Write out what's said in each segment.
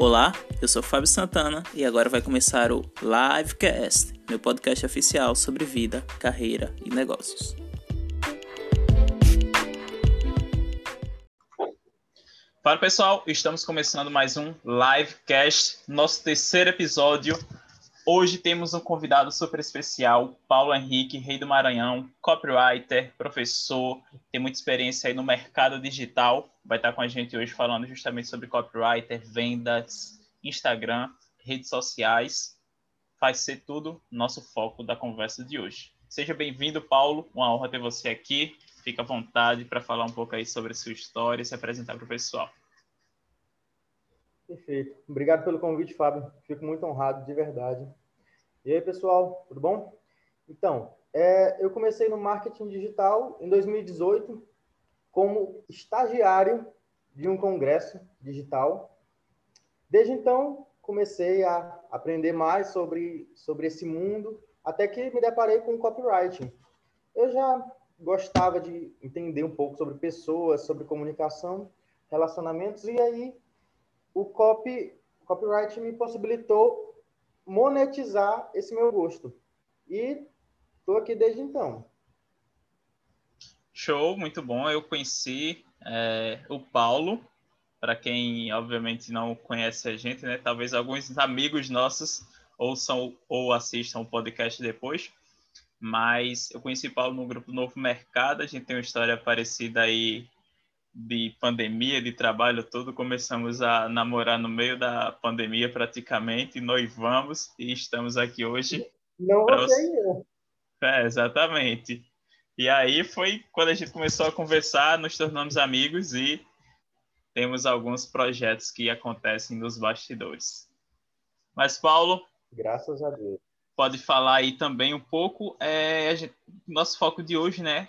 Olá, eu sou Fábio Santana e agora vai começar o Livecast, meu podcast oficial sobre vida, carreira e negócios. Fala pessoal, estamos começando mais um Livecast, nosso terceiro episódio. Hoje temos um convidado super especial, Paulo Henrique, rei do Maranhão, copywriter, professor, tem muita experiência aí no mercado digital. Vai estar com a gente hoje falando justamente sobre copywriter, vendas, Instagram, redes sociais. Vai ser tudo nosso foco da conversa de hoje. Seja bem-vindo, Paulo. Uma honra ter você aqui. Fica à vontade para falar um pouco aí sobre a sua história e se apresentar para o pessoal. Perfeito. Obrigado pelo convite, Fábio. Fico muito honrado, de verdade. E aí, pessoal, tudo bom? Então, é, eu comecei no marketing digital em 2018 como estagiário de um congresso digital. Desde então, comecei a aprender mais sobre, sobre esse mundo, até que me deparei com copywriting. Eu já gostava de entender um pouco sobre pessoas, sobre comunicação, relacionamentos, e aí o copy, copyright me possibilitou monetizar esse meu gosto. E estou aqui desde então. Show, muito bom. Eu conheci é, o Paulo, para quem obviamente não conhece a gente, né? Talvez alguns amigos nossos ouçam ou assistam o podcast depois. Mas eu conheci o Paulo no grupo Novo Mercado, a gente tem uma história parecida aí de pandemia, de trabalho todo, começamos a namorar no meio da pandemia praticamente, noivamos e estamos aqui hoje. Não você eu. É, exatamente. E aí foi quando a gente começou a conversar, nos tornamos amigos e temos alguns projetos que acontecem nos bastidores. Mas, Paulo. Graças a Deus. Pode falar aí também um pouco. É, gente, nosso foco de hoje, né?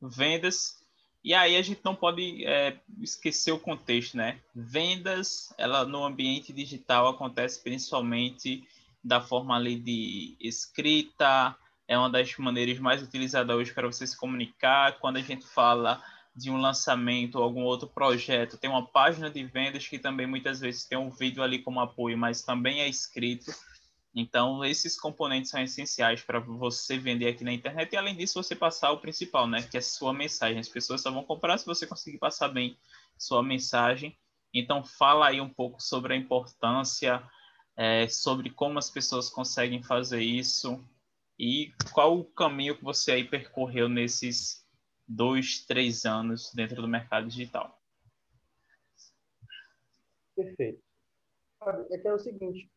Vendas e aí a gente não pode é, esquecer o contexto, né? Vendas, ela no ambiente digital acontece principalmente da forma ali de escrita, é uma das maneiras mais utilizadas hoje para você se comunicar. Quando a gente fala de um lançamento ou algum outro projeto, tem uma página de vendas que também muitas vezes tem um vídeo ali como apoio, mas também é escrito. Então, esses componentes são essenciais para você vender aqui na internet e, além disso, você passar o principal, né? Que é a sua mensagem. As pessoas só vão comprar se você conseguir passar bem sua mensagem. Então, fala aí um pouco sobre a importância, é, sobre como as pessoas conseguem fazer isso e qual o caminho que você aí percorreu nesses dois, três anos dentro do mercado digital. Perfeito. É que é o seguinte,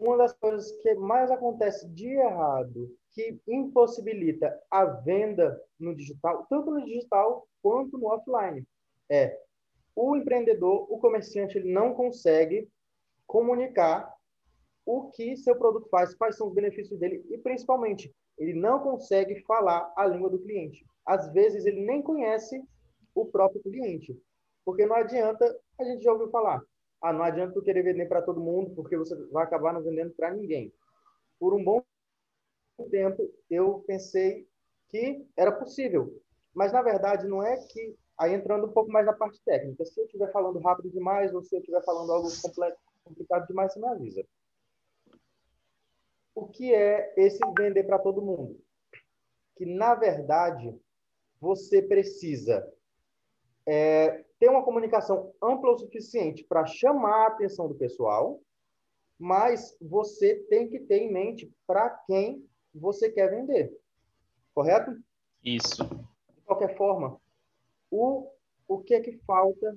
uma das coisas que mais acontece de errado, que impossibilita a venda no digital, tanto no digital quanto no offline, é o empreendedor, o comerciante, ele não consegue comunicar o que seu produto faz, quais são os benefícios dele e, principalmente, ele não consegue falar a língua do cliente. Às vezes, ele nem conhece o próprio cliente, porque não adianta, a gente já ouviu falar, ah, não adianta tu querer vender para todo mundo, porque você vai acabar não vendendo para ninguém. Por um bom tempo, eu pensei que era possível. Mas, na verdade, não é que... Aí, entrando um pouco mais na parte técnica, se eu estiver falando rápido demais ou se eu estiver falando algo complicado demais, você me avisa. O que é esse vender para todo mundo? Que, na verdade, você precisa é, ter uma comunicação ampla o suficiente para chamar a atenção do pessoal, mas você tem que ter em mente para quem você quer vender. Correto? Isso. De qualquer forma, o, o que é que falta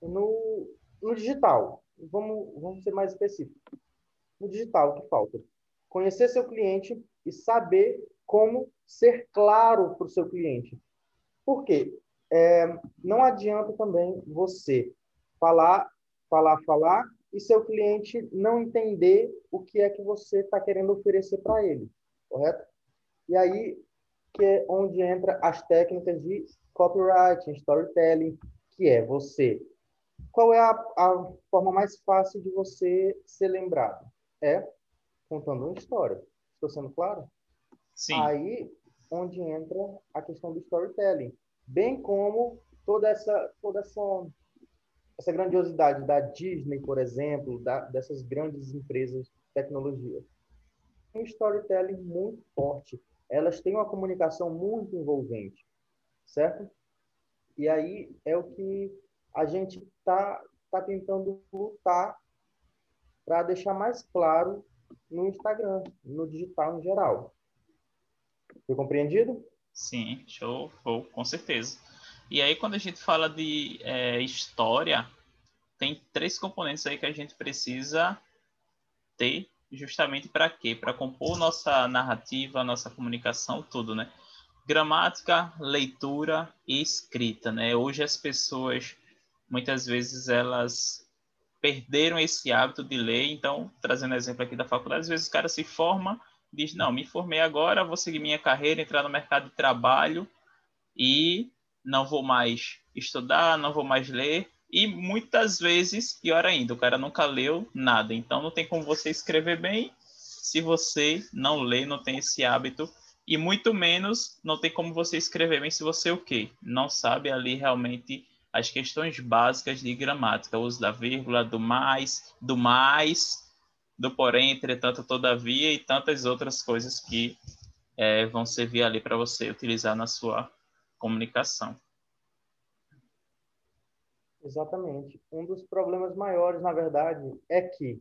no, no digital? Vamos, vamos ser mais específicos. No digital, o que falta? Conhecer seu cliente e saber como ser claro para o seu cliente. Por quê? É, não adianta também você falar, falar, falar e seu cliente não entender o que é que você está querendo oferecer para ele, correto? E aí que é onde entra as técnicas de copywriting, storytelling, que é você. Qual é a, a forma mais fácil de você ser lembrado? É contando uma história. Estou sendo claro? Sim. Aí onde entra a questão do storytelling bem como toda essa toda essa essa grandiosidade da Disney, por exemplo, da, dessas grandes empresas de tecnologia. Um storytelling muito forte. Elas têm uma comunicação muito envolvente, certo? E aí é o que a gente está tá tentando lutar para deixar mais claro no Instagram, no digital em geral. Foi compreendido? Sim, show, show, com certeza. E aí, quando a gente fala de é, história, tem três componentes aí que a gente precisa ter justamente para quê? Para compor nossa narrativa, nossa comunicação, tudo, né? Gramática, leitura e escrita, né? Hoje as pessoas, muitas vezes, elas perderam esse hábito de ler. Então, trazendo exemplo aqui da faculdade, às vezes o cara se forma, diz, não, me formei agora, vou seguir minha carreira, entrar no mercado de trabalho e não vou mais estudar, não vou mais ler. E muitas vezes, pior ainda, o cara nunca leu nada. Então não tem como você escrever bem se você não lê, não tem esse hábito. E muito menos não tem como você escrever bem se você o quê? Não sabe ali realmente as questões básicas de gramática, o uso da vírgula, do mais, do mais, do porém, entretanto, todavia e tantas outras coisas que é, vão servir ali para você utilizar na sua comunicação. Exatamente. Um dos problemas maiores, na verdade, é que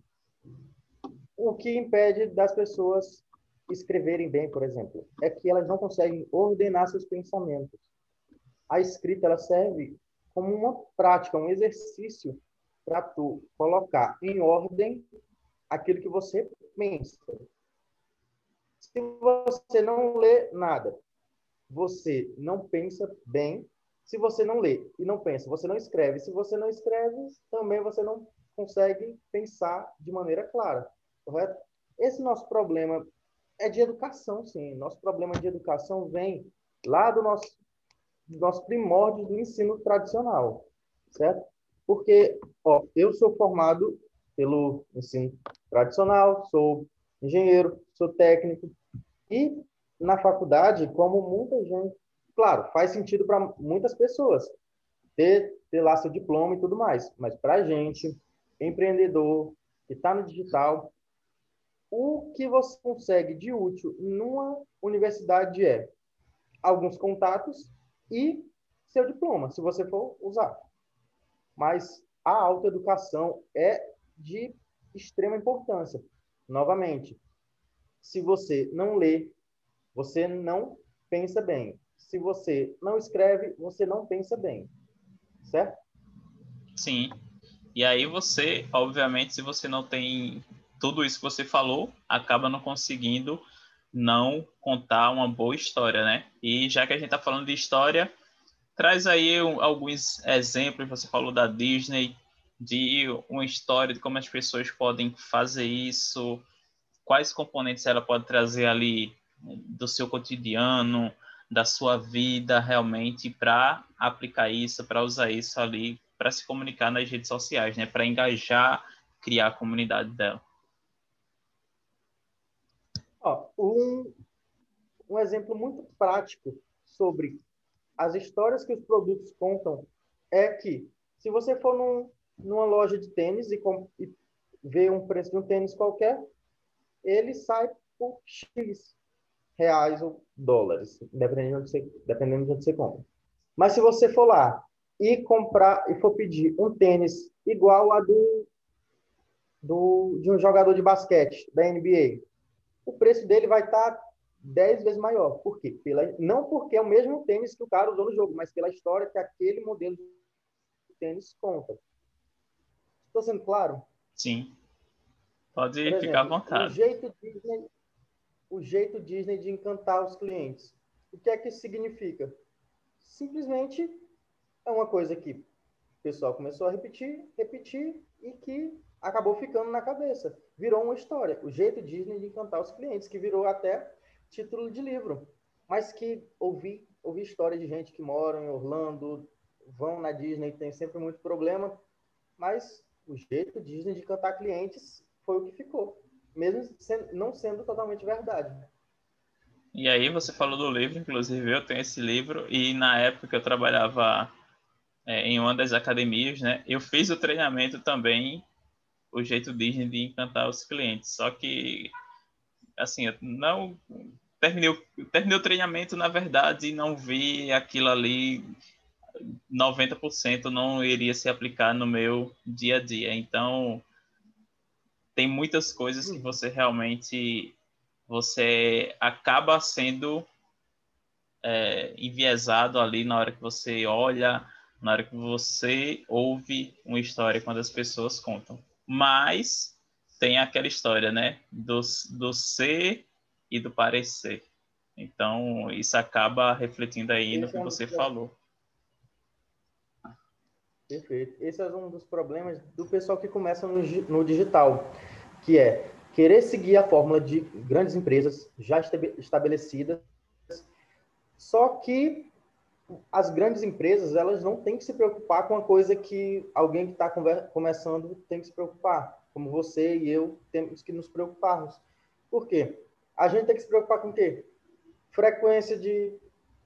o que impede das pessoas escreverem bem, por exemplo, é que elas não conseguem ordenar seus pensamentos. A escrita ela serve como uma prática, um exercício para tu colocar em ordem aquilo que você pensa. Se você não lê nada, você não pensa bem. Se você não lê e não pensa, você não escreve. Se você não escreve, também você não consegue pensar de maneira clara, correto? Esse nosso problema é de educação, sim. Nosso problema de educação vem lá do nosso dos nossos primórdios do ensino tradicional, certo? Porque, ó, eu sou formado pelo ensino tradicional, sou engenheiro, sou técnico e na faculdade, como muita gente, claro, faz sentido para muitas pessoas ter, ter lá seu diploma e tudo mais, mas para a gente, empreendedor, que está no digital, o que você consegue de útil numa universidade é alguns contatos e seu diploma, se você for usar. Mas a autoeducação é de extrema importância. Novamente, se você não lê, você não pensa bem. Se você não escreve, você não pensa bem. Certo? Sim. E aí você, obviamente, se você não tem tudo isso que você falou, acaba não conseguindo não contar uma boa história, né? E já que a gente está falando de história, traz aí alguns exemplos. Você falou da Disney, de uma história de como as pessoas podem fazer isso, quais componentes ela pode trazer ali do seu cotidiano, da sua vida realmente para aplicar isso, para usar isso ali, para se comunicar nas redes sociais, né? Para engajar, criar a comunidade dela. Um, um exemplo muito prático sobre as histórias que os produtos contam é que se você for num, numa loja de tênis e, e ver um preço de um tênis qualquer, ele sai por X reais ou dólares, dependendo de onde você, dependendo de onde você compra. Mas se você for lá e comprar e for pedir um tênis igual a do, do de um jogador de basquete da NBA, o preço dele vai estar tá 10 vezes maior. Por quê? Pela, não porque é o mesmo tênis que o cara usou no jogo, mas pela história que aquele modelo de tênis conta. Estou sendo claro? Sim. Pode exemplo, ficar à vontade. O jeito, Disney, o jeito Disney de encantar os clientes. O que é que isso significa? Simplesmente é uma coisa que o pessoal começou a repetir, repetir e que acabou ficando na cabeça. Virou uma história. O jeito Disney de encantar os clientes, que virou até título de livro. Mas que ouvi, ouvi história de gente que mora em Orlando, vão na Disney, tem sempre muito problema, mas o jeito Disney de cantar clientes foi o que ficou, mesmo sendo, não sendo totalmente verdade. E aí você falou do livro, inclusive eu tenho esse livro, e na época que eu trabalhava é, em uma das academias, né? Eu fiz o treinamento também, o jeito Disney de encantar os clientes. Só que, assim, eu não terminei, terminei o treinamento, na verdade, e não vi aquilo ali 90% não iria se aplicar no meu dia a dia. Então, tem muitas coisas que você realmente você acaba sendo é, enviesado ali na hora que você olha, na hora que você ouve uma história quando as pessoas contam. Mas tem aquela história, né, do, do ser e do parecer. Então, isso acaba refletindo aí no que você falou. Perfeito. Esse é um dos problemas do pessoal que começa no, no digital, que é querer seguir a fórmula de grandes empresas já estabelecidas, só que as grandes empresas elas não têm que se preocupar com a coisa que alguém que está começando tem que se preocupar, como você e eu temos que nos preocuparmos. Por quê? A gente tem que se preocupar com o quê? Frequência de,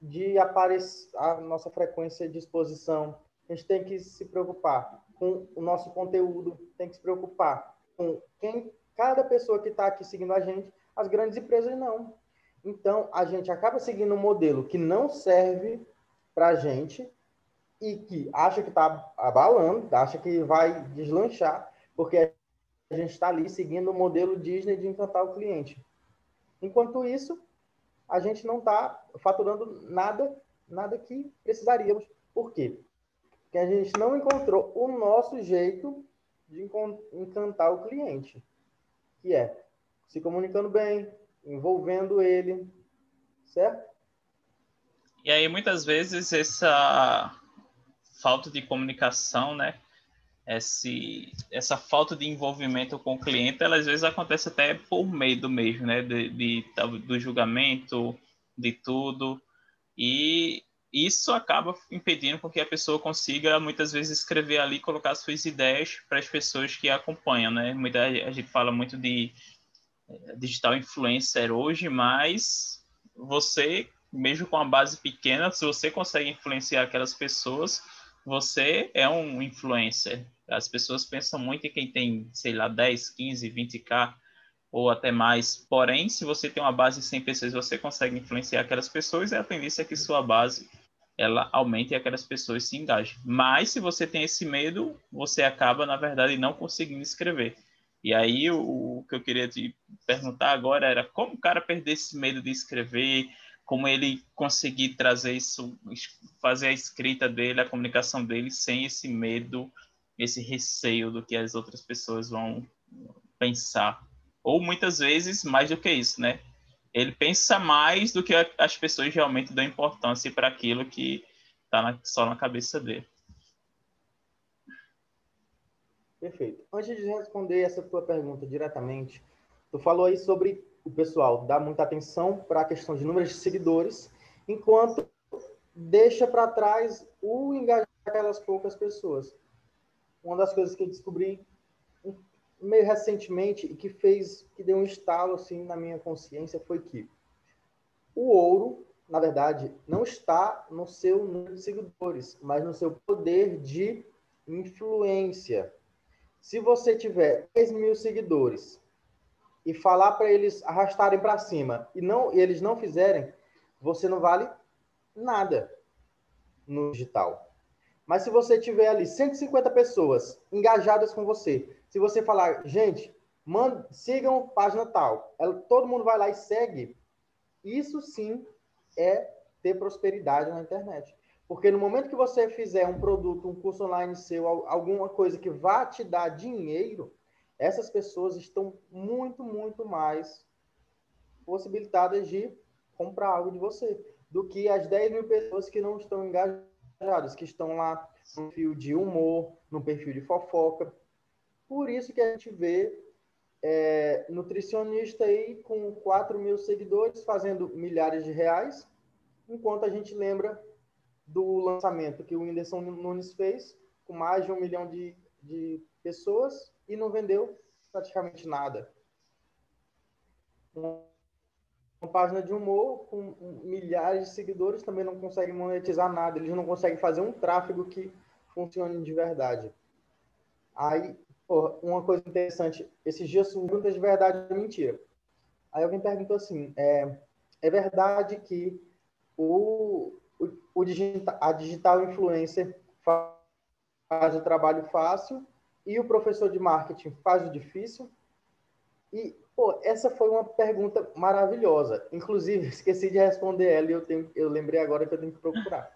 de aparecer, a nossa frequência de exposição, a gente tem que se preocupar com o nosso conteúdo, tem que se preocupar com quem, cada pessoa que está aqui seguindo a gente, as grandes empresas não. Então, a gente acaba seguindo um modelo que não serve para a gente e que acha que está abalando, acha que vai deslanchar, porque a gente está ali seguindo o modelo Disney de encantar o cliente. Enquanto isso, a gente não está faturando nada, nada que precisaríamos. Por quê? Que a gente não encontrou o nosso jeito de encantar o cliente, que é se comunicando bem, envolvendo ele, certo? E aí muitas vezes essa falta de comunicação, né? Esse, essa falta de envolvimento com o cliente, ela às vezes acontece até por medo mesmo, né? De, de do julgamento, de tudo. E isso acaba impedindo com que a pessoa consiga muitas vezes escrever ali, colocar suas ideias para as pessoas que a acompanham, né? Muita a gente fala muito de eh, digital influencer hoje, mas você, mesmo com a base pequena, se você consegue influenciar aquelas pessoas, você é um influencer. As pessoas pensam muito em quem tem, sei lá, 10, 15, 20k ou até mais. Porém, se você tem uma base de 100 pessoas, você consegue influenciar aquelas pessoas, é a tendência é que sua base ela aumente e aquelas pessoas se engajem. Mas se você tem esse medo, você acaba, na verdade, não conseguindo escrever. E aí o, o que eu queria te perguntar agora era como o cara perder esse medo de escrever, como ele conseguir trazer isso, fazer a escrita dele, a comunicação dele sem esse medo, esse receio do que as outras pessoas vão pensar. Ou muitas vezes mais do que isso, né? ele pensa mais do que as pessoas realmente dão importância para aquilo que está só na cabeça dele. Perfeito. Antes de responder essa tua pergunta diretamente, tu falou aí sobre o pessoal dar muita atenção para a questão de números de seguidores, enquanto deixa para trás o engajar aquelas poucas pessoas. Uma das coisas que eu descobri meio recentemente e que fez, que deu um estalo assim na minha consciência foi que o ouro, na verdade, não está no seu número de seguidores, mas no seu poder de influência. Se você tiver 10 mil seguidores e falar para eles arrastarem para cima e não e eles não fizerem, você não vale nada no digital. Mas se você tiver ali 150 pessoas engajadas com você se você falar, gente, manda, sigam página tal, ela, todo mundo vai lá e segue, isso sim é ter prosperidade na internet. Porque no momento que você fizer um produto, um curso online seu, alguma coisa que vá te dar dinheiro, essas pessoas estão muito, muito mais possibilitadas de comprar algo de você do que as 10 mil pessoas que não estão engajadas, que estão lá no perfil de humor, no perfil de fofoca. Por isso que a gente vê é, nutricionista aí com 4 mil seguidores fazendo milhares de reais, enquanto a gente lembra do lançamento que o Whindersson Nunes fez com mais de um milhão de, de pessoas e não vendeu praticamente nada. Uma página de humor com milhares de seguidores também não consegue monetizar nada, eles não conseguem fazer um tráfego que funcione de verdade. Aí, uma coisa interessante, esses dias perguntas de verdade e mentira. Aí alguém perguntou assim, é, é verdade que o, o, o digital, a digital influencer faz o trabalho fácil e o professor de marketing faz o difícil? E, pô, essa foi uma pergunta maravilhosa. Inclusive, esqueci de responder ela e eu, tenho, eu lembrei agora que eu tenho que procurar.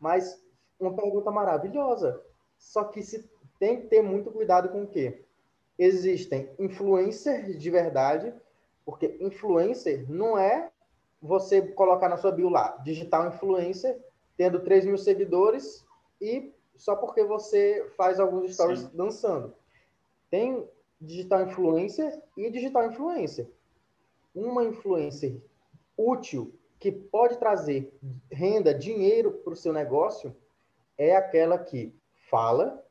Mas uma pergunta maravilhosa. Só que se tem que ter muito cuidado com o quê? Existem influencers de verdade, porque influencer não é você colocar na sua bio lá, digital influencer, tendo 3 mil seguidores e só porque você faz alguns stories Sim. dançando. Tem digital influencer e digital influencer. Uma influencer útil que pode trazer renda, dinheiro para o seu negócio, é aquela que fala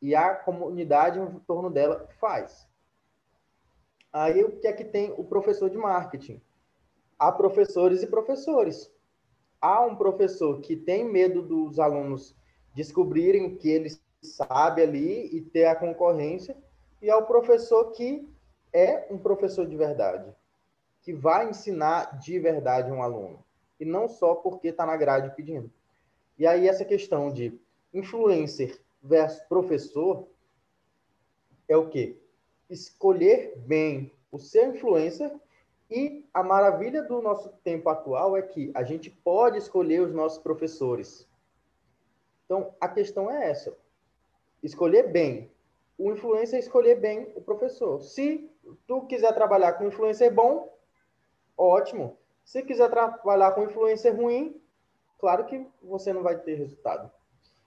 e a comunidade em torno dela faz. Aí o que é que tem o professor de marketing? Há professores e professores. Há um professor que tem medo dos alunos descobrirem que ele sabe ali e ter a concorrência, e há o professor que é um professor de verdade, que vai ensinar de verdade um aluno, e não só porque está na grade pedindo. E aí essa questão de influencer versus professor é o quê? Escolher bem o seu influencer e a maravilha do nosso tempo atual é que a gente pode escolher os nossos professores. Então, a questão é essa. Escolher bem. O influencer escolher bem o professor. Se tu quiser trabalhar com influencer bom, ótimo. Se quiser trabalhar com influencer ruim, claro que você não vai ter resultado.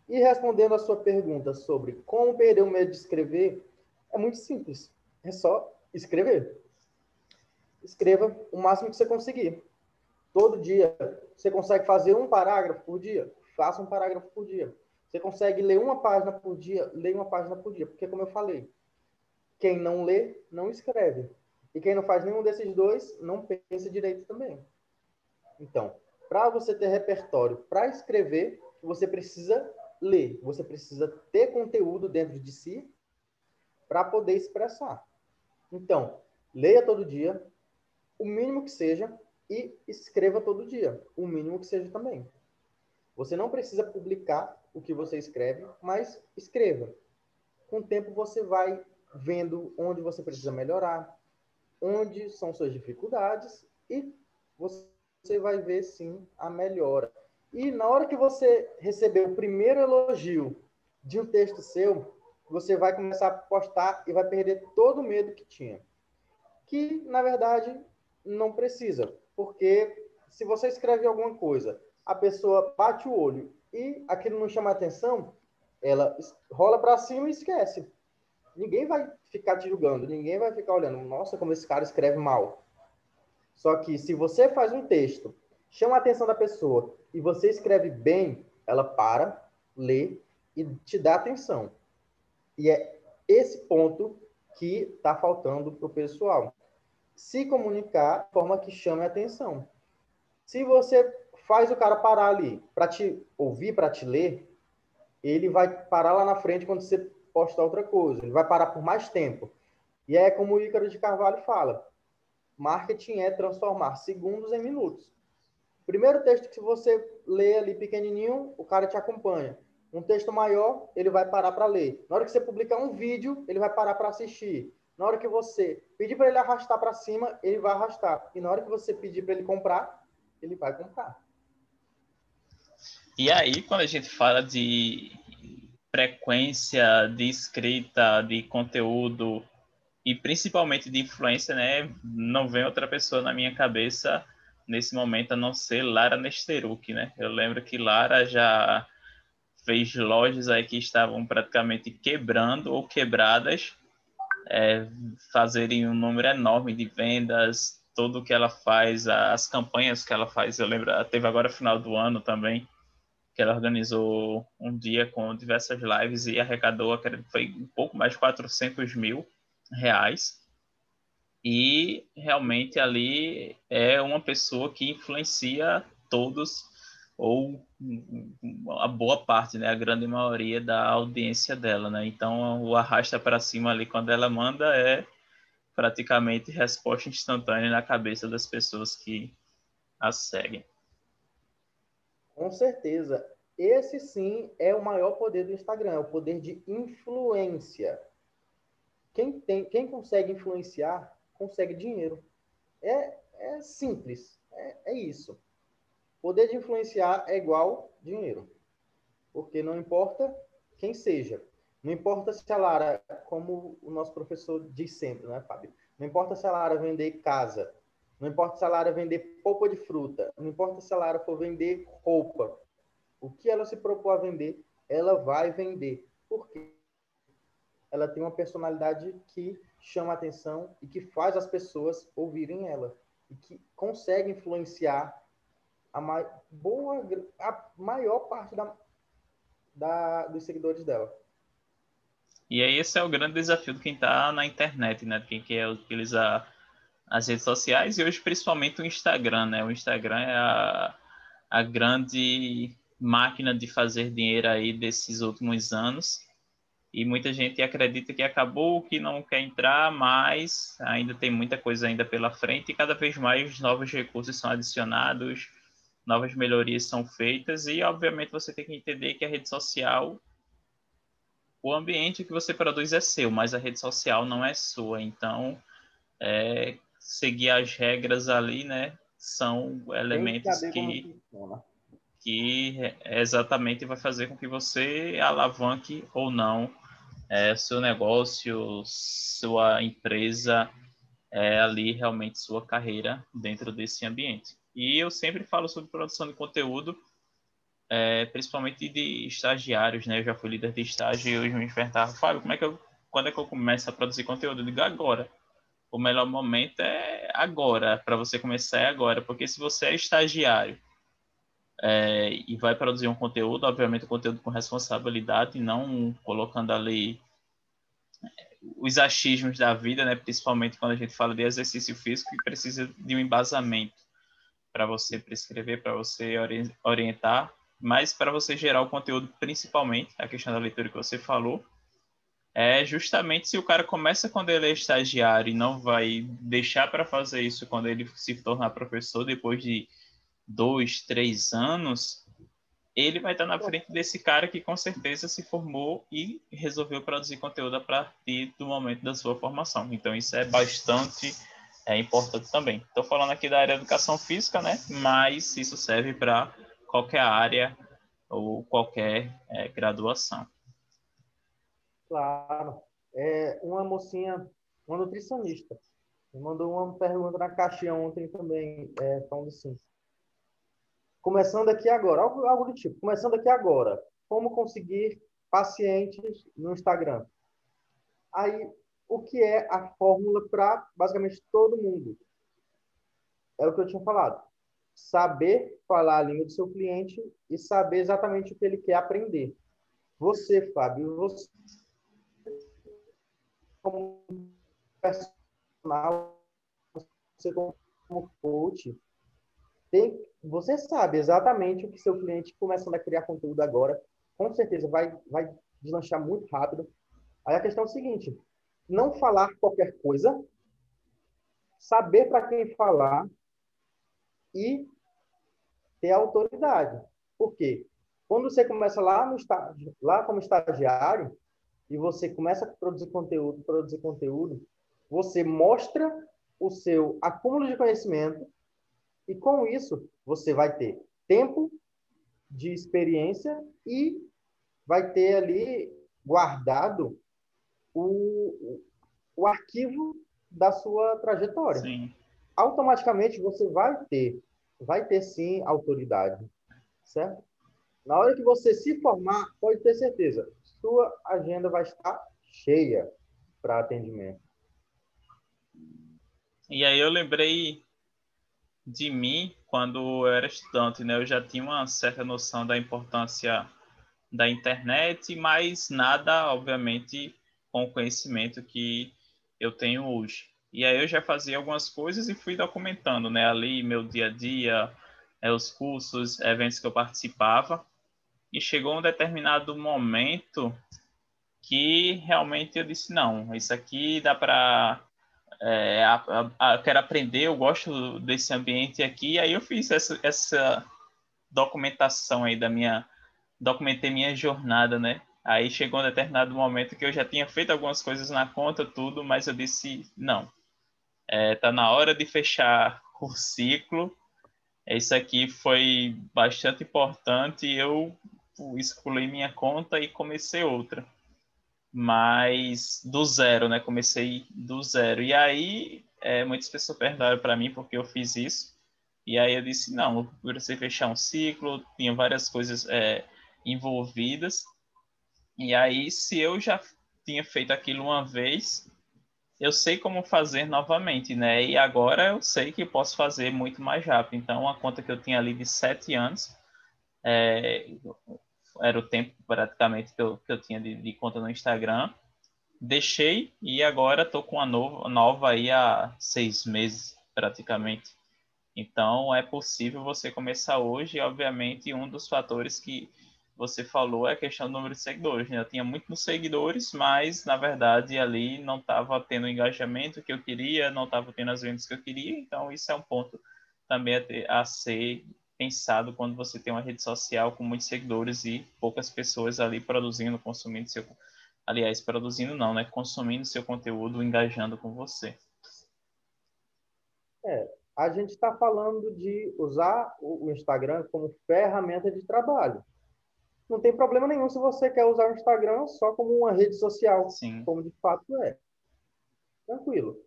E respondendo a sua pergunta sobre como perder o medo de escrever, é muito simples. É só escrever. Escreva o máximo que você conseguir. Todo dia. Você consegue fazer um parágrafo por dia? Faça um parágrafo por dia. Você consegue ler uma página por dia? Leia uma página por dia. Porque, como eu falei, quem não lê, não escreve. E quem não faz nenhum desses dois, não pensa direito também. Então, para você ter repertório para escrever, você precisa ler, você precisa ter conteúdo dentro de si para poder expressar. Então, leia todo dia, o mínimo que seja, e escreva todo dia, o mínimo que seja também. Você não precisa publicar o que você escreve, mas escreva. Com o tempo você vai vendo onde você precisa melhorar, onde são suas dificuldades e você vai ver sim a melhora. E na hora que você receber o primeiro elogio de um texto seu, você vai começar a postar e vai perder todo o medo que tinha. Que, na verdade, não precisa. Porque se você escreve alguma coisa, a pessoa bate o olho e aquilo não chama atenção, ela rola para cima e esquece. Ninguém vai ficar te julgando, ninguém vai ficar olhando, nossa, como esse cara escreve mal. Só que se você faz um texto, chama a atenção da pessoa e você escreve bem, ela para, lê e te dá atenção. E é esse ponto que está faltando para o pessoal. Se comunicar de forma que chame a atenção. Se você faz o cara parar ali para te ouvir, para te ler, ele vai parar lá na frente quando você postar outra coisa. Ele vai parar por mais tempo. E é como o Ícaro de Carvalho fala: marketing é transformar segundos em minutos. Primeiro texto que você lê ali pequenininho, o cara te acompanha. Um texto maior, ele vai parar para ler. Na hora que você publicar um vídeo, ele vai parar para assistir. Na hora que você pedir para ele arrastar para cima, ele vai arrastar. E na hora que você pedir para ele comprar, ele vai comprar. E aí, quando a gente fala de frequência de escrita, de conteúdo e principalmente de influência, né? Não vem outra pessoa na minha cabeça nesse momento a não ser Lara Nesteruk, né? Eu lembro que Lara já fez lojas aí que estavam praticamente quebrando ou quebradas, é, fazerem um número enorme de vendas, tudo que ela faz, as campanhas que ela faz. Eu lembro, teve agora final do ano também, que ela organizou um dia com diversas lives e arrecadou, foi um pouco mais de 400 mil reais e realmente ali é uma pessoa que influencia todos ou a boa parte, né, a grande maioria da audiência dela, né? Então o arrasta para cima ali quando ela manda é praticamente resposta instantânea na cabeça das pessoas que a seguem. Com certeza. Esse sim é o maior poder do Instagram, é o poder de influência. Quem, tem, quem consegue influenciar, consegue dinheiro. É, é simples, é, é isso. Poder de influenciar é igual dinheiro. Porque não importa quem seja. Não importa se a Lara, como o nosso professor diz sempre, né, Fábio? Não importa se a Lara vender casa, não importa se a Lara vender polpa de fruta, não importa se a Lara for vender roupa. O que ela se propor a vender, ela vai vender. Por quê? Ela tem uma personalidade que chama atenção e que faz as pessoas ouvirem ela e que consegue influenciar a, ma boa, a maior parte da, da, dos seguidores dela. E aí esse é o grande desafio de quem está na internet, né? De quem quer utilizar as redes sociais e hoje principalmente o Instagram, né? O Instagram é a, a grande máquina de fazer dinheiro aí desses últimos anos. E muita gente acredita que acabou, que não quer entrar, mas ainda tem muita coisa ainda pela frente e cada vez mais novos recursos são adicionados, novas melhorias são feitas e obviamente você tem que entender que a rede social o ambiente que você produz é seu, mas a rede social não é sua. Então, é, seguir as regras ali, né? São elementos que, que exatamente vai fazer com que você alavanque ou não é, seu negócio, sua empresa, é, ali realmente sua carreira dentro desse ambiente. E eu sempre falo sobre produção de conteúdo é, principalmente de estagiários, né? Eu já fui líder de estágio e hoje me perguntava, Fábio, como é que eu, quando é que eu começo a produzir conteúdo? Eu digo agora. O melhor momento é agora, para você começar é agora, porque se você é estagiário é, e vai produzir um conteúdo, obviamente um conteúdo com responsabilidade, não colocando ali é, os achismos da vida, né? Principalmente quando a gente fala de exercício físico, que precisa de um embasamento para você prescrever, para você orientar mas para você gerar o conteúdo, principalmente, a questão da leitura que você falou, é justamente se o cara começa quando ele é estagiário e não vai deixar para fazer isso quando ele se tornar professor depois de dois, três anos, ele vai estar na frente desse cara que com certeza se formou e resolveu produzir conteúdo a partir do momento da sua formação. Então isso é bastante é, importante também. Estou falando aqui da área de educação física, né? Mas isso serve para qualquer área ou qualquer é, graduação. Claro. É, uma mocinha, uma nutricionista, me mandou uma pergunta na caixinha ontem também, é, falando assim. Começando aqui agora, algo, algo do tipo, começando aqui agora, como conseguir pacientes no Instagram? Aí, o que é a fórmula para basicamente todo mundo? É o que eu tinha falado saber falar a língua do seu cliente e saber exatamente o que ele quer aprender. Você, Fábio, você como personal, você como coach, tem, você sabe exatamente o que seu cliente começando a criar conteúdo agora, com certeza vai, vai deslanchar muito rápido. Aí a questão é o seguinte: não falar qualquer coisa, saber para quem falar e ter autoridade. Por quê? Quando você começa lá no estágio, lá como estagiário, e você começa a produzir conteúdo, produzir conteúdo, você mostra o seu acúmulo de conhecimento e com isso você vai ter tempo de experiência e vai ter ali guardado o, o arquivo da sua trajetória. Sim automaticamente você vai ter, vai ter sim autoridade, certo? Na hora que você se formar, pode ter certeza, sua agenda vai estar cheia para atendimento. E aí eu lembrei de mim quando eu era estudante, né? Eu já tinha uma certa noção da importância da internet, mas nada, obviamente, com o conhecimento que eu tenho hoje. E aí eu já fazia algumas coisas e fui documentando, né? Ali meu dia a dia, é, os cursos, eventos que eu participava, e chegou um determinado momento que realmente eu disse não, isso aqui dá para é, a, a, a, quero aprender, eu gosto desse ambiente aqui, aí eu fiz essa, essa documentação aí da minha, documentei minha jornada, né? Aí chegou um determinado momento que eu já tinha feito algumas coisas na conta, tudo, mas eu disse não, é, tá na hora de fechar o ciclo. Isso aqui foi bastante importante. Eu excluí minha conta e comecei outra mas do zero, né? Comecei do zero. E aí, é, muitas pessoas perguntaram para mim porque eu fiz isso. E aí eu disse, não, eu precisei fechar um ciclo, tinha várias coisas é, envolvidas. E aí, se eu já tinha feito aquilo uma vez, eu sei como fazer novamente, né? E agora eu sei que posso fazer muito mais rápido. Então, a conta que eu tinha ali de sete anos, é, era o tempo praticamente que eu, que eu tinha de, de conta no Instagram. Deixei e agora estou com a nova, nova aí há seis meses praticamente. Então é possível você começar hoje e obviamente um dos fatores que você falou é a questão do número de seguidores. Né? Eu tinha muitos seguidores, mas na verdade ali não estava tendo o engajamento que eu queria, não estava tendo as vendas que eu queria. Então isso é um ponto também a, ter, a ser pensado quando você tem uma rede social com muitos seguidores e poucas pessoas ali produzindo, consumindo seu, aliás, produzindo não, né, consumindo seu conteúdo, engajando com você. É, a gente está falando de usar o Instagram como ferramenta de trabalho. Não tem problema nenhum se você quer usar o Instagram só como uma rede social, Sim. como de fato é. Tranquilo.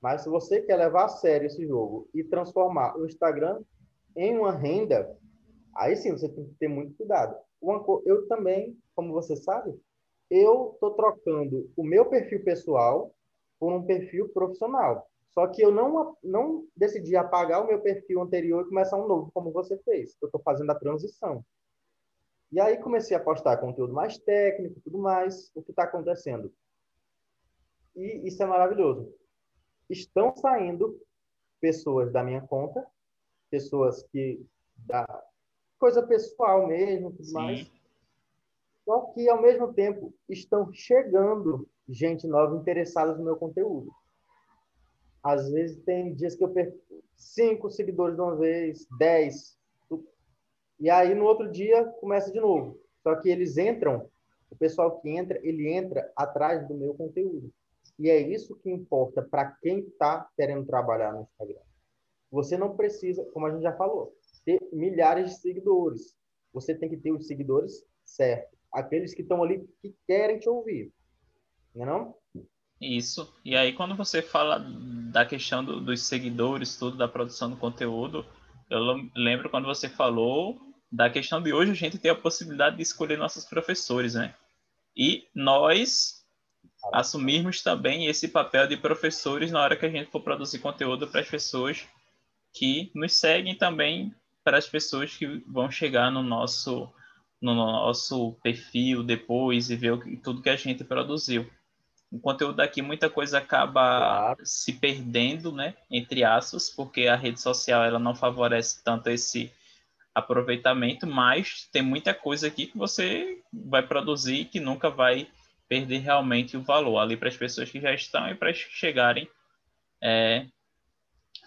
Mas se você quer levar a sério esse jogo e transformar o Instagram em uma renda, aí sim você tem que ter muito cuidado. Eu também, como você sabe, eu estou trocando o meu perfil pessoal por um perfil profissional. Só que eu não, não decidi apagar o meu perfil anterior e começar um novo, como você fez. Eu estou fazendo a transição. E aí comecei a postar conteúdo mais técnico, tudo mais. O que está acontecendo? E isso é maravilhoso. Estão saindo pessoas da minha conta pessoas que da coisa pessoal mesmo, tudo Sim. mais. Só que ao mesmo tempo estão chegando gente nova interessada no meu conteúdo. Às vezes tem dias que eu perco cinco seguidores de uma vez, dez, e aí no outro dia começa de novo. Só que eles entram, o pessoal que entra, ele entra atrás do meu conteúdo. E é isso que importa para quem está querendo trabalhar no Instagram. Você não precisa, como a gente já falou, ter milhares de seguidores. Você tem que ter os seguidores certos. Aqueles que estão ali que querem te ouvir. Não é não? Isso. E aí, quando você fala da questão do, dos seguidores, tudo, da produção do conteúdo, eu lembro quando você falou da questão de hoje a gente ter a possibilidade de escolher nossos professores, né? E nós assumirmos também esse papel de professores na hora que a gente for produzir conteúdo para as pessoas que nos seguem também para as pessoas que vão chegar no nosso no nosso perfil depois e ver o, tudo que a gente produziu. O conteúdo daqui, muita coisa acaba claro. se perdendo, né? Entre aspas, porque a rede social ela não favorece tanto esse aproveitamento, mas tem muita coisa aqui que você vai produzir que nunca vai perder realmente o valor ali para as pessoas que já estão e para as que chegarem é,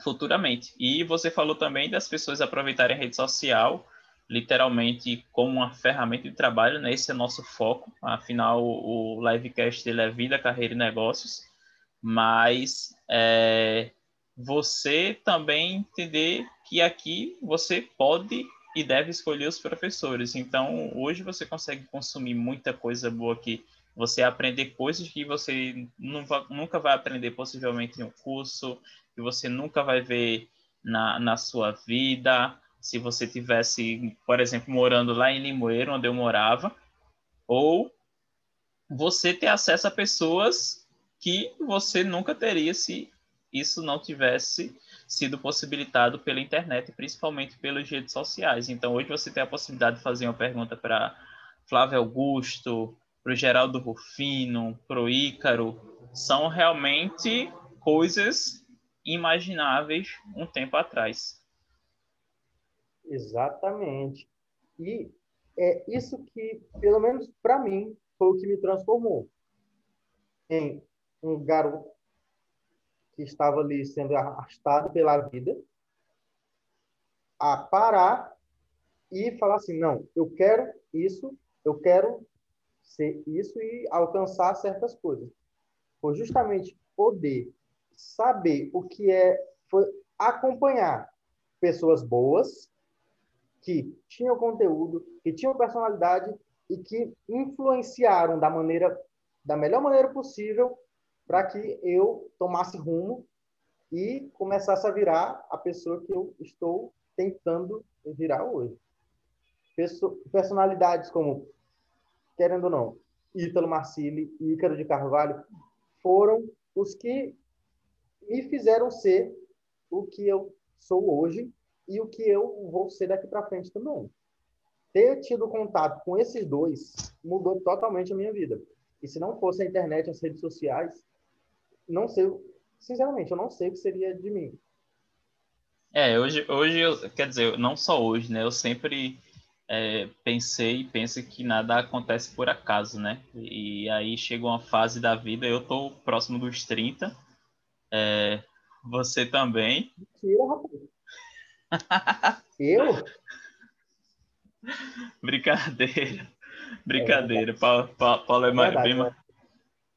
futuramente. E você falou também das pessoas aproveitarem a rede social literalmente como uma ferramenta de trabalho, né? Esse é nosso foco. Afinal, o livecast dele é vida, carreira e negócios. Mas é, você também entender que aqui você pode e deve escolher os professores. Então, hoje você consegue consumir muita coisa boa aqui. Você aprender coisas que você nunca vai aprender possivelmente em um curso, que você nunca vai ver na, na sua vida. Se você tivesse, por exemplo, morando lá em Limoeiro, onde eu morava, ou você ter acesso a pessoas que você nunca teria se isso não tivesse sido possibilitado pela internet, principalmente pelas redes sociais. Então, hoje você tem a possibilidade de fazer uma pergunta para Flávio Augusto, para o Geraldo Rufino, para o Ícaro. São realmente coisas imagináveis um tempo atrás. Exatamente. E é isso que, pelo menos para mim, foi o que me transformou em um garoto que estava ali sendo arrastado pela vida a parar e falar assim, não, eu quero isso, eu quero ser isso e alcançar certas coisas. Foi justamente poder saber o que é, acompanhar pessoas boas que tinham conteúdo, que tinham personalidade e que influenciaram da maneira da melhor maneira possível para que eu tomasse rumo e começasse a virar a pessoa que eu estou tentando virar hoje. Personalidades como, querendo ou não, Ítalo Marcilli e Ícaro de Carvalho foram os que me fizeram ser o que eu sou hoje e o que eu vou ser daqui para frente também. Ter tido contato com esses dois mudou totalmente a minha vida. E se não fosse a internet, as redes sociais, não sei, sinceramente, eu não sei o que seria de mim. É, hoje, hoje quer dizer, não só hoje, né? Eu sempre é, pensei e penso que nada acontece por acaso, né? E aí chega uma fase da vida, eu tô próximo dos 30, é, você também. Mentira, rapaz. eu? Brincadeira. Brincadeira. É Paulo, Paulo, é, mais, bem mais...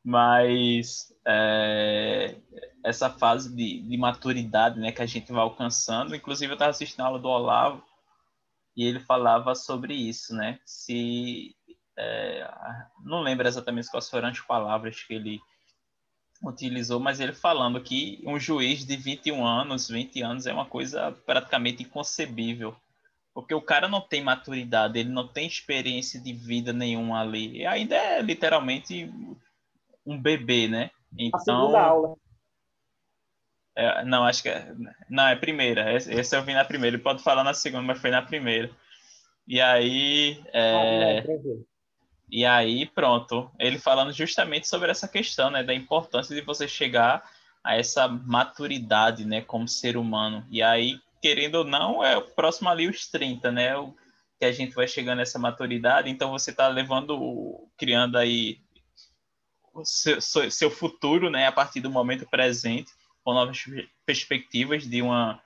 Mas é, essa fase de, de maturidade né, que a gente vai alcançando. Inclusive, eu estava assistindo a aula do Olavo e ele falava sobre isso, né? Se é, não lembro exatamente quais foram as palavras que ele utilizou, mas ele falando que um juiz de 21 anos, 20 anos é uma coisa praticamente inconcebível. Porque o cara não tem maturidade, ele não tem experiência de vida nenhuma ali. E ainda é literalmente um bebê, né? Então, a segunda aula. É, não, acho que é. Não, é primeira. Esse eu vi na primeira. Ele pode falar na segunda, mas foi na primeira. E aí. É... Ah, e aí, pronto. Ele falando justamente sobre essa questão, né? Da importância de você chegar a essa maturidade, né? Como ser humano. E aí, querendo ou não, é próximo ali os 30, né? Que a gente vai chegando nessa maturidade. Então, você está levando, criando aí o seu, seu futuro, né? A partir do momento presente com novas perspectivas de uma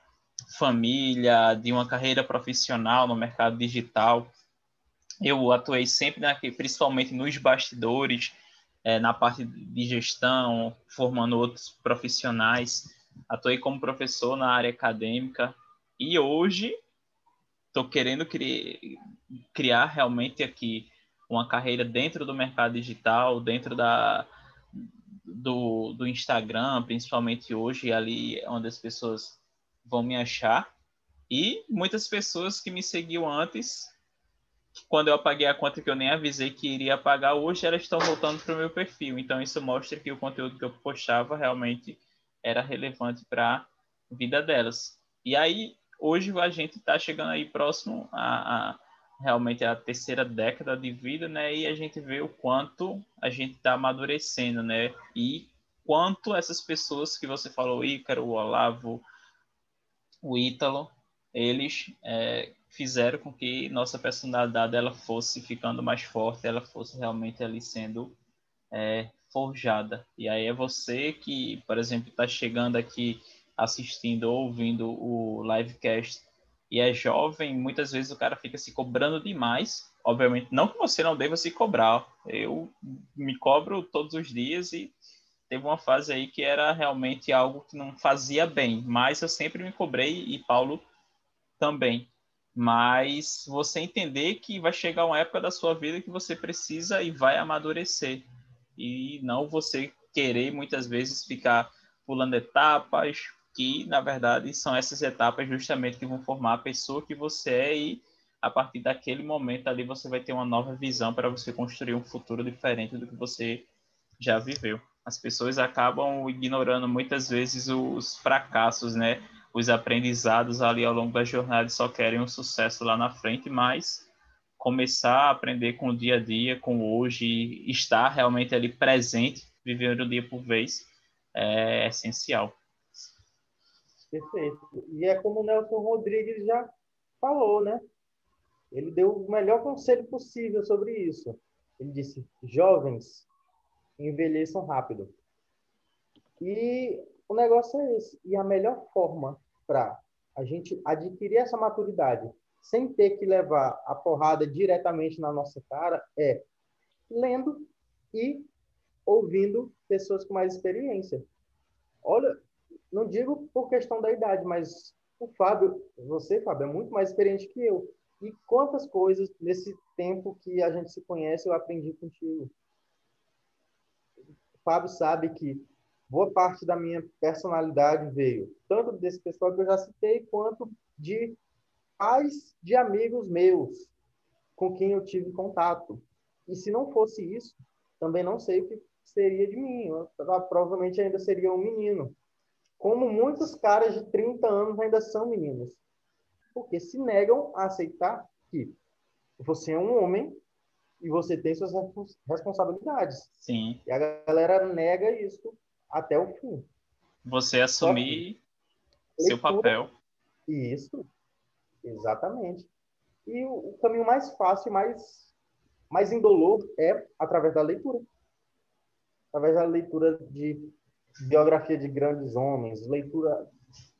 família, de uma carreira profissional no mercado digital. Eu atuei sempre, né, principalmente nos bastidores, é, na parte de gestão, formando outros profissionais. Atuei como professor na área acadêmica e hoje estou querendo criar, criar realmente aqui uma carreira dentro do mercado digital, dentro da, do, do Instagram, principalmente hoje, ali é onde as pessoas vão me achar. E muitas pessoas que me seguiam antes, quando eu apaguei a conta que eu nem avisei que iria apagar, hoje elas estão voltando para o meu perfil. Então isso mostra que o conteúdo que eu postava realmente era relevante para a vida delas. E aí, hoje a gente está chegando aí próximo a, a realmente a terceira década de vida, né? E a gente vê o quanto a gente está amadurecendo, né? E quanto essas pessoas que você falou, Ícaro, o Olavo, o Ítalo, eles é, fizeram com que nossa personalidade ela fosse ficando mais forte, ela fosse realmente ali sendo é, forjada. E aí é você que, por exemplo, está chegando aqui assistindo ou ouvindo o livecast e é jovem, muitas vezes o cara fica se cobrando demais. Obviamente, não que você não deva se cobrar. Eu me cobro todos os dias e teve uma fase aí que era realmente algo que não fazia bem, mas eu sempre me cobrei e Paulo também. Mas você entender que vai chegar uma época da sua vida que você precisa e vai amadurecer. E não você querer muitas vezes ficar pulando etapas, que na verdade são essas etapas justamente que vão formar a pessoa que você é e a partir daquele momento ali você vai ter uma nova visão para você construir um futuro diferente do que você já viveu. As pessoas acabam ignorando muitas vezes os fracassos, né? Os aprendizados ali ao longo da jornada só querem um sucesso lá na frente, mas começar a aprender com o dia a dia, com hoje, estar realmente ali presente, vivendo o dia por vez, é essencial. Perfeito. E é como o Nelson Rodrigues já falou, né? Ele deu o melhor conselho possível sobre isso. Ele disse: jovens, envelheçam rápido. E o negócio é esse. E a melhor forma para a gente adquirir essa maturidade sem ter que levar a porrada diretamente na nossa cara é lendo e ouvindo pessoas com mais experiência. Olha, não digo por questão da idade, mas o Fábio, você, Fábio, é muito mais experiente que eu. E quantas coisas nesse tempo que a gente se conhece eu aprendi contigo. O Fábio sabe que boa parte da minha personalidade veio tanto desse pessoal que eu já citei, quanto de pais de amigos meus com quem eu tive contato. E se não fosse isso, também não sei o que seria de mim. Eu, provavelmente ainda seria um menino. Como muitos caras de 30 anos ainda são meninos. Porque se negam a aceitar que você é um homem e você tem suas responsabilidades. Sim. E a galera nega isso até o fim. Você assumir seu papel. Isso. Exatamente. E o, o caminho mais fácil, mais, mais indolor é através da leitura. Através da leitura de biografia de grandes homens, leitura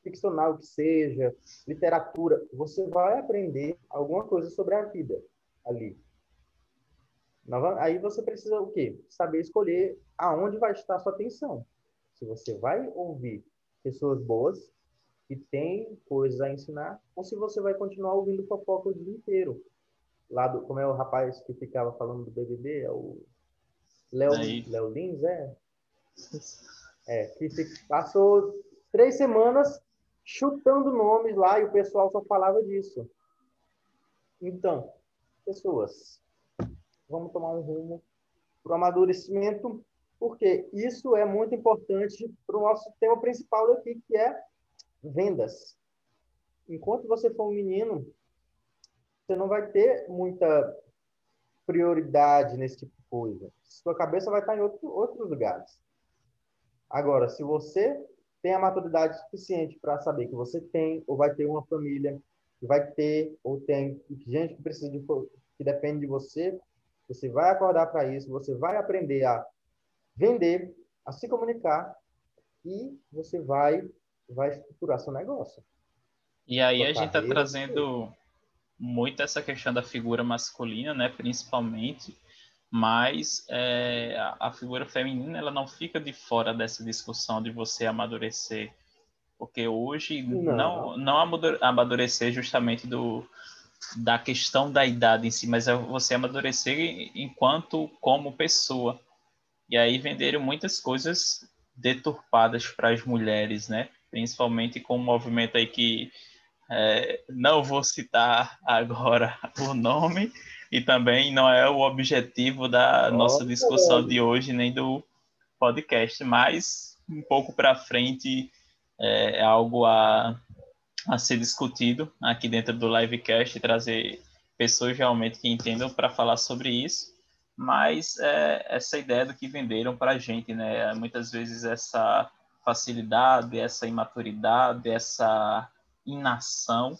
ficcional que seja, literatura, você vai aprender alguma coisa sobre a vida ali. Aí você precisa o quê? Saber escolher aonde vai estar a sua atenção. Se você vai ouvir pessoas boas, que tem coisas a ensinar, ou se você vai continuar ouvindo fofoca o dia inteiro. Lá do, como é o rapaz que ficava falando do BBB, é o Léo, Léo Lins, é? É, que passou três semanas chutando nomes lá e o pessoal só falava disso. Então, pessoas, vamos tomar um rumo para o amadurecimento, porque isso é muito importante para o nosso tema principal daqui, que é vendas. Enquanto você for um menino, você não vai ter muita prioridade nesse tipo de coisa. Sua cabeça vai estar em outro, outros lugares. Agora, se você tem a maturidade suficiente para saber que você tem ou vai ter uma família, que vai ter ou tem gente que precisa de que depende de você, você vai acordar para isso, você vai aprender a vender, a se comunicar e você vai vai estruturar seu negócio. E aí a gente está trazendo muito essa questão da figura masculina, né, principalmente, mas é, a, figura feminina ela não fica de fora dessa discussão de você amadurecer, porque hoje não, não, não amadurecer justamente do da questão da idade em si, mas é você amadurecer enquanto como pessoa. E aí venderam muitas coisas deturpadas para as mulheres, né? principalmente com um movimento aí que é, não vou citar agora o nome e também não é o objetivo da nossa discussão de hoje nem do podcast, mas um pouco para frente é, é algo a, a ser discutido aqui dentro do livecast, trazer pessoas realmente que entendam para falar sobre isso, mas é, essa ideia do que venderam para a gente, né? Muitas vezes essa facilidade, essa imaturidade, essa inação.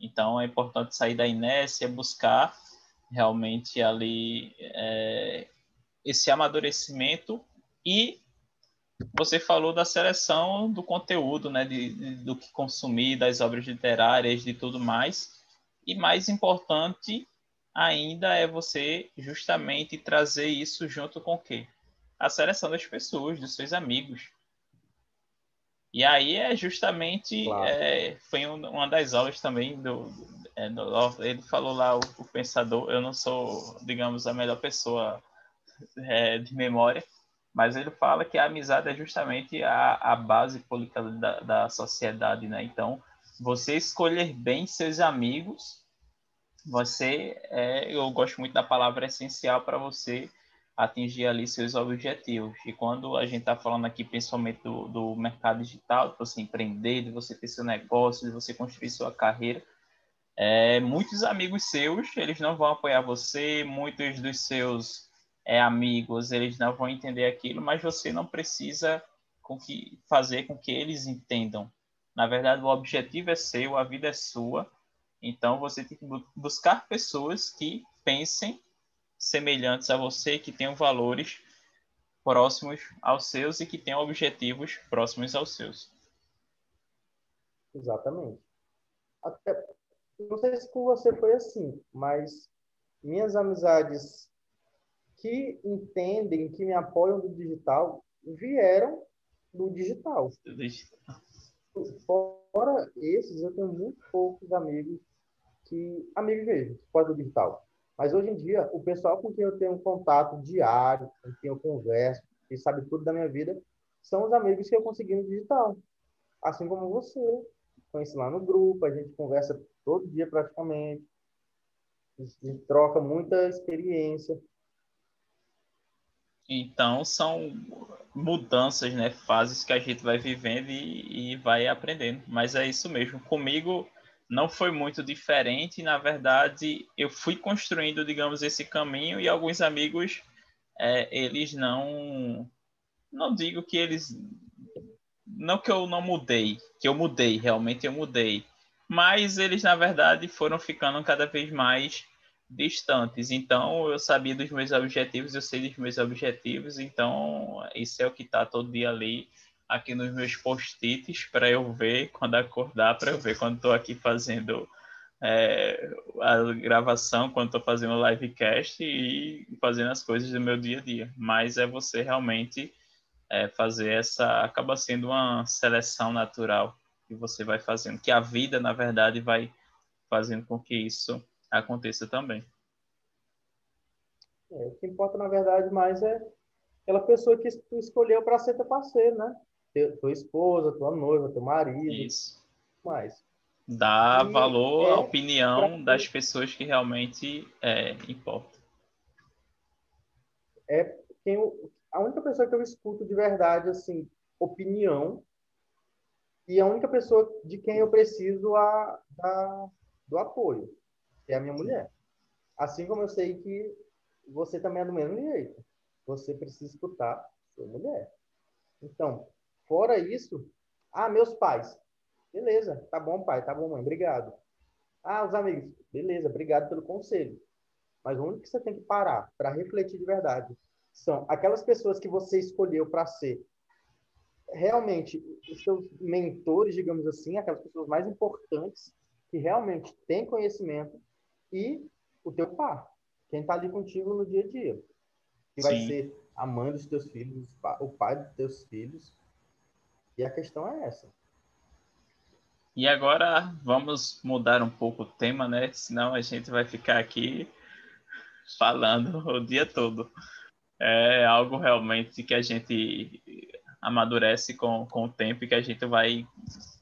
Então é importante sair da inércia, buscar realmente ali é, esse amadurecimento e você falou da seleção do conteúdo, né, de, de, do que consumir, das obras literárias, de tudo mais. E mais importante ainda é você justamente trazer isso junto com o quê? A seleção das pessoas, dos seus amigos. E aí é justamente claro. é, foi uma das aulas também do, é, do, ele falou lá o, o, pensador eu não sou digamos a melhor pessoa é, de memória mas ele fala que a amizade é justamente a, a base política da, da sociedade né então você escolher bem seus amigos você é, eu gosto muito da palavra essencial para você atingir ali seus objetivos. E quando a gente está falando aqui principalmente do, do mercado digital, de você empreender, de você ter seu negócio, de você construir sua carreira, é, muitos amigos seus, eles não vão apoiar você, muitos dos seus é, amigos, eles não vão entender aquilo, mas você não precisa com que, fazer com que eles entendam. Na verdade, o objetivo é seu, a vida é sua, Então você tem que buscar pessoas que pensem semelhantes a você, que tenham valores próximos aos seus e que tenham objetivos próximos aos seus. Exatamente. Até, não sei se com você foi assim, mas minhas amizades que entendem, que me apoiam do digital, vieram do digital. Fora esses, eu tenho muito poucos amigos que amigos mesmo, fora do digital. Mas hoje em dia, o pessoal com quem eu tenho um contato diário, com quem eu converso, que sabe tudo da minha vida, são os amigos que eu consegui no digital. Assim como você. Conheci lá no grupo, a gente conversa todo dia praticamente. A gente troca muita experiência. Então, são mudanças, né? Fases que a gente vai vivendo e, e vai aprendendo. Mas é isso mesmo. Comigo, não foi muito diferente. Na verdade, eu fui construindo, digamos, esse caminho e alguns amigos, é, eles não. Não digo que eles. Não que eu não mudei, que eu mudei, realmente eu mudei. Mas eles, na verdade, foram ficando cada vez mais distantes. Então, eu sabia dos meus objetivos, eu sei dos meus objetivos. Então, isso é o que está todo dia ali aqui nos meus post-its para eu ver quando acordar, para eu ver quando estou aqui fazendo é, a gravação, quando estou fazendo livecast e fazendo as coisas do meu dia a dia. Mas é você realmente é, fazer essa. acaba sendo uma seleção natural que você vai fazendo, que a vida, na verdade, vai fazendo com que isso aconteça também. É, o que importa, na verdade, mais é aquela pessoa que tu escolheu para ser teu parceiro, né? Tua esposa, tua noiva, teu marido. Isso. Mais. Dá e valor é à opinião pra... das pessoas que realmente é, importam. É quem eu, a única pessoa que eu escuto de verdade, assim, opinião, e a única pessoa de quem eu preciso a, da, do apoio, que é a minha mulher. Assim como eu sei que você também é do mesmo jeito. Você precisa escutar sua mulher. Então, Fora isso, ah, meus pais. Beleza, tá bom, pai, tá bom, mãe, obrigado. Ah, os amigos. Beleza, obrigado pelo conselho. Mas o único que você tem que parar para refletir de verdade são aquelas pessoas que você escolheu para ser realmente os seus mentores, digamos assim, aquelas pessoas mais importantes que realmente têm conhecimento e o teu par, quem está ali contigo no dia a dia, que Sim. vai ser a mãe dos teus filhos, o pai dos teus filhos, e a questão é essa. E agora vamos mudar um pouco o tema, né? Senão a gente vai ficar aqui falando o dia todo. É algo realmente que a gente amadurece com, com o tempo e que a gente vai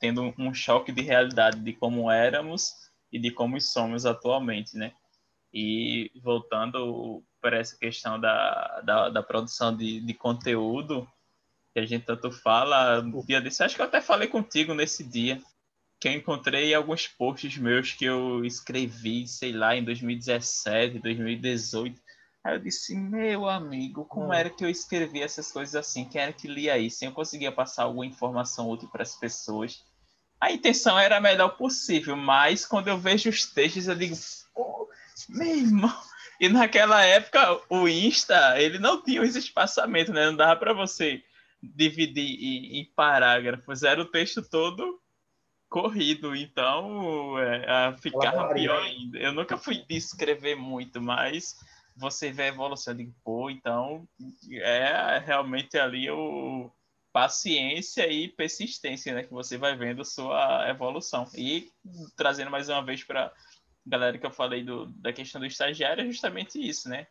tendo um choque de realidade de como éramos e de como somos atualmente, né? E voltando para essa questão da, da, da produção de, de conteúdo, que a gente tanto fala no dia desse. Acho que eu até falei contigo nesse dia, que eu encontrei alguns posts meus que eu escrevi, sei lá, em 2017, 2018. Aí eu disse, meu amigo, como era que eu escrevia essas coisas assim? Quem era que lia isso? Eu conseguia passar alguma informação útil para as pessoas. A intenção era a melhor possível, mas quando eu vejo os textos, eu digo, pô, meu irmão. E naquela época, o Insta, ele não tinha esse espaçamento, né? Não dava para você dividir em, em parágrafos, era o texto todo corrido, então é, ficava pior ainda. Eu nunca fui de escrever muito, mas você vê a evolução de pô, então é realmente ali o paciência e persistência, né, que você vai vendo sua evolução. E trazendo mais uma vez para galera que eu falei do, da questão do estagiário, é justamente isso, né?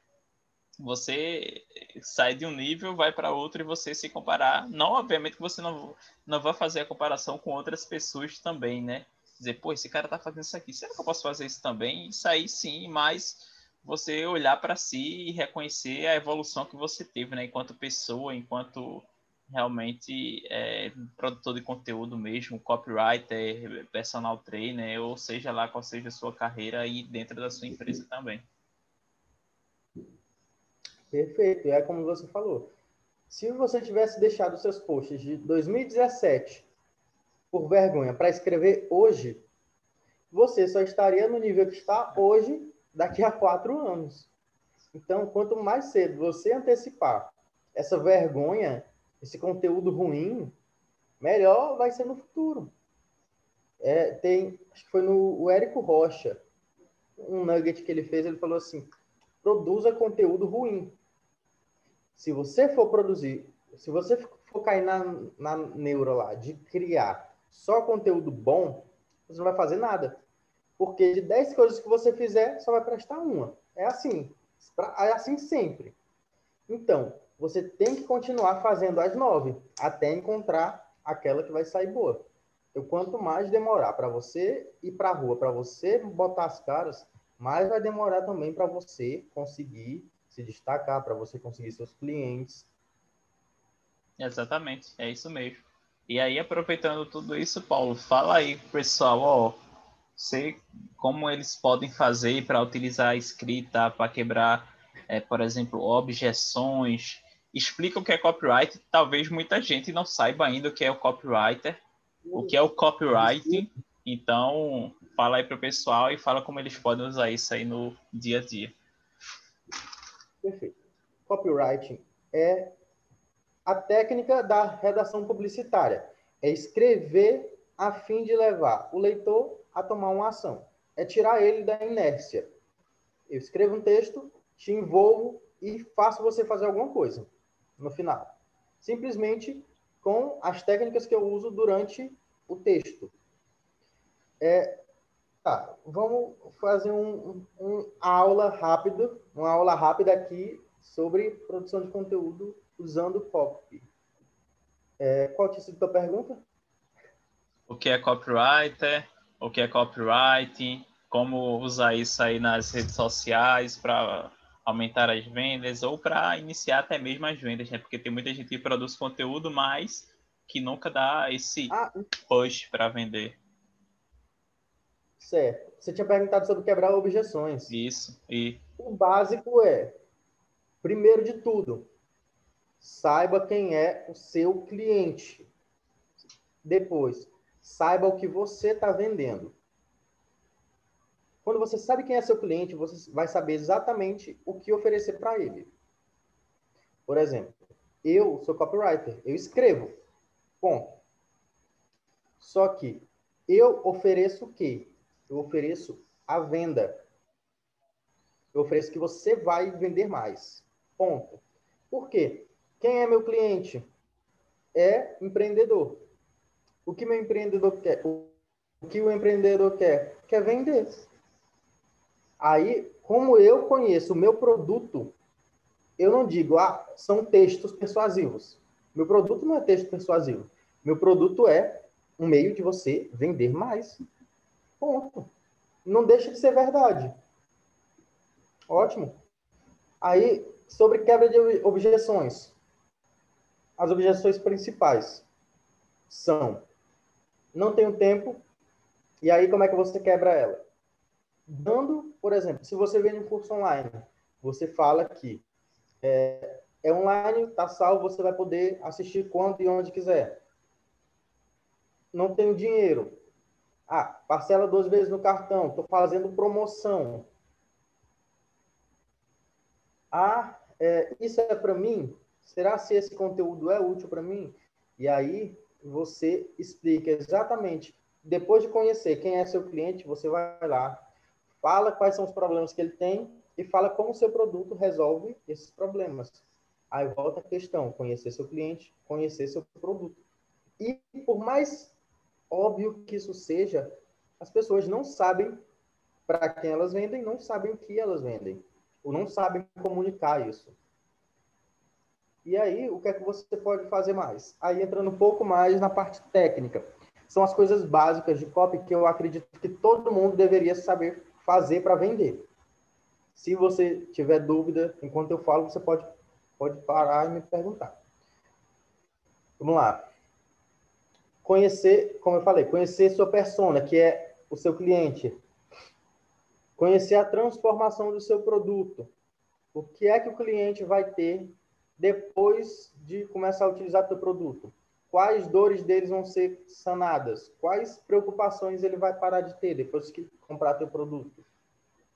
Você sai de um nível, vai para outro e você se comparar. Não, obviamente, que você não, não vai fazer a comparação com outras pessoas também, né? Dizer, pô, esse cara tá fazendo isso aqui, será que eu posso fazer isso também? Isso aí sim, mas você olhar para si e reconhecer a evolução que você teve, né? Enquanto pessoa, enquanto realmente é, produtor de conteúdo mesmo, copywriter, personal trainer, ou seja lá qual seja a sua carreira aí dentro da sua empresa também. Perfeito. É como você falou. Se você tivesse deixado seus posts de 2017 por vergonha para escrever hoje, você só estaria no nível que está hoje daqui a quatro anos. Então, quanto mais cedo você antecipar essa vergonha, esse conteúdo ruim, melhor vai ser no futuro. É, tem, acho que foi no o Érico Rocha, um nugget que ele fez, ele falou assim: produza conteúdo ruim. Se você for produzir, se você for cair na, na neura lá de criar só conteúdo bom, você não vai fazer nada. Porque de 10 coisas que você fizer, só vai prestar uma. É assim. É assim sempre. Então, você tem que continuar fazendo as nove até encontrar aquela que vai sair boa. Então, quanto mais demorar para você ir para a rua, para você botar as caras, mais vai demorar também para você conseguir se destacar, para você conseguir seus clientes. Exatamente, é isso mesmo. E aí, aproveitando tudo isso, Paulo, fala aí, pessoal, ó, sei como eles podem fazer para utilizar a escrita para quebrar, é, por exemplo, objeções. Explica o que é copyright. Talvez muita gente não saiba ainda o que é o copywriter, o que é o copywriting. Então, fala aí para o pessoal e fala como eles podem usar isso aí no dia a dia. Perfeito. Copywriting é a técnica da redação publicitária. É escrever a fim de levar o leitor a tomar uma ação. É tirar ele da inércia. Eu escrevo um texto, te envolvo e faço você fazer alguma coisa no final. Simplesmente com as técnicas que eu uso durante o texto. É, tá, vamos fazer um, um aula rápida, uma aula rápida aqui sobre produção de conteúdo usando copy. É, qual tinha sido a tua pergunta? O que é copywriter? o que é copywriting, como usar isso aí nas redes sociais para aumentar as vendas ou para iniciar até mesmo as vendas, né? Porque tem muita gente que produz conteúdo, mas que nunca dá esse ah, push para vender. Certo. Você tinha perguntado sobre quebrar objeções. Isso. E o básico é, primeiro de tudo, saiba quem é o seu cliente. Depois, saiba o que você está vendendo. Quando você sabe quem é seu cliente, você vai saber exatamente o que oferecer para ele. Por exemplo, eu sou copywriter, eu escrevo. Ponto. Só que eu ofereço o quê? Eu ofereço a venda. Eu ofereço que você vai vender mais. Ponto. Por quê? Quem é meu cliente? É empreendedor. O que meu empreendedor quer? O que o empreendedor quer? Quer vender. Aí, como eu conheço o meu produto, eu não digo, ah, são textos persuasivos. Meu produto não é texto persuasivo. Meu produto é um meio de você vender mais. Ponto. Não deixa de ser verdade. Ótimo. Aí, sobre quebra de objeções. As objeções principais são não tenho tempo, e aí como é que você quebra ela? Dando, por exemplo, se você vende um curso online, você fala que é, é online, está salvo, você vai poder assistir quando e onde quiser. Não tenho dinheiro. Ah, parcela duas vezes no cartão, estou fazendo promoção. Ah, é, isso é para mim? Será se esse conteúdo é útil para mim? E aí você explica exatamente, depois de conhecer quem é seu cliente, você vai lá, fala quais são os problemas que ele tem e fala como o seu produto resolve esses problemas. Aí volta a questão, conhecer seu cliente, conhecer seu produto. E por mais óbvio que isso seja, as pessoas não sabem para quem elas vendem, não sabem o que elas vendem, ou não sabem comunicar isso. E aí, o que é que você pode fazer mais? Aí, entrando um pouco mais na parte técnica. São as coisas básicas de copy que eu acredito que todo mundo deveria saber fazer para vender. Se você tiver dúvida, enquanto eu falo, você pode, pode parar e me perguntar. Vamos lá. Conhecer, como eu falei, conhecer sua persona, que é o seu cliente. Conhecer a transformação do seu produto. O que é que o cliente vai ter depois de começar a utilizar o teu produto. quais dores deles vão ser sanadas, quais preocupações ele vai parar de ter depois que comprar teu produto.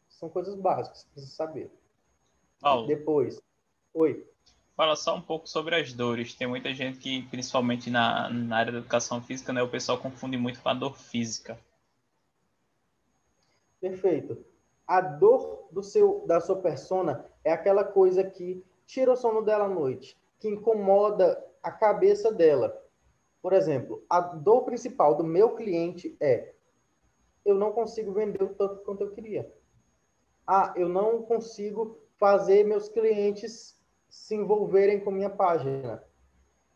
São coisas básicas precisa saber. Paulo, Depois, oi. Fala só um pouco sobre as dores. Tem muita gente que, principalmente na, na área da educação física, né, o pessoal confunde muito com a dor física. Perfeito. A dor do seu, da sua persona é aquela coisa que tira o sono dela à noite, que incomoda a cabeça dela. Por exemplo, a dor principal do meu cliente é eu não consigo vender o tanto quanto eu queria. Ah, eu não consigo fazer meus clientes se envolverem com minha página.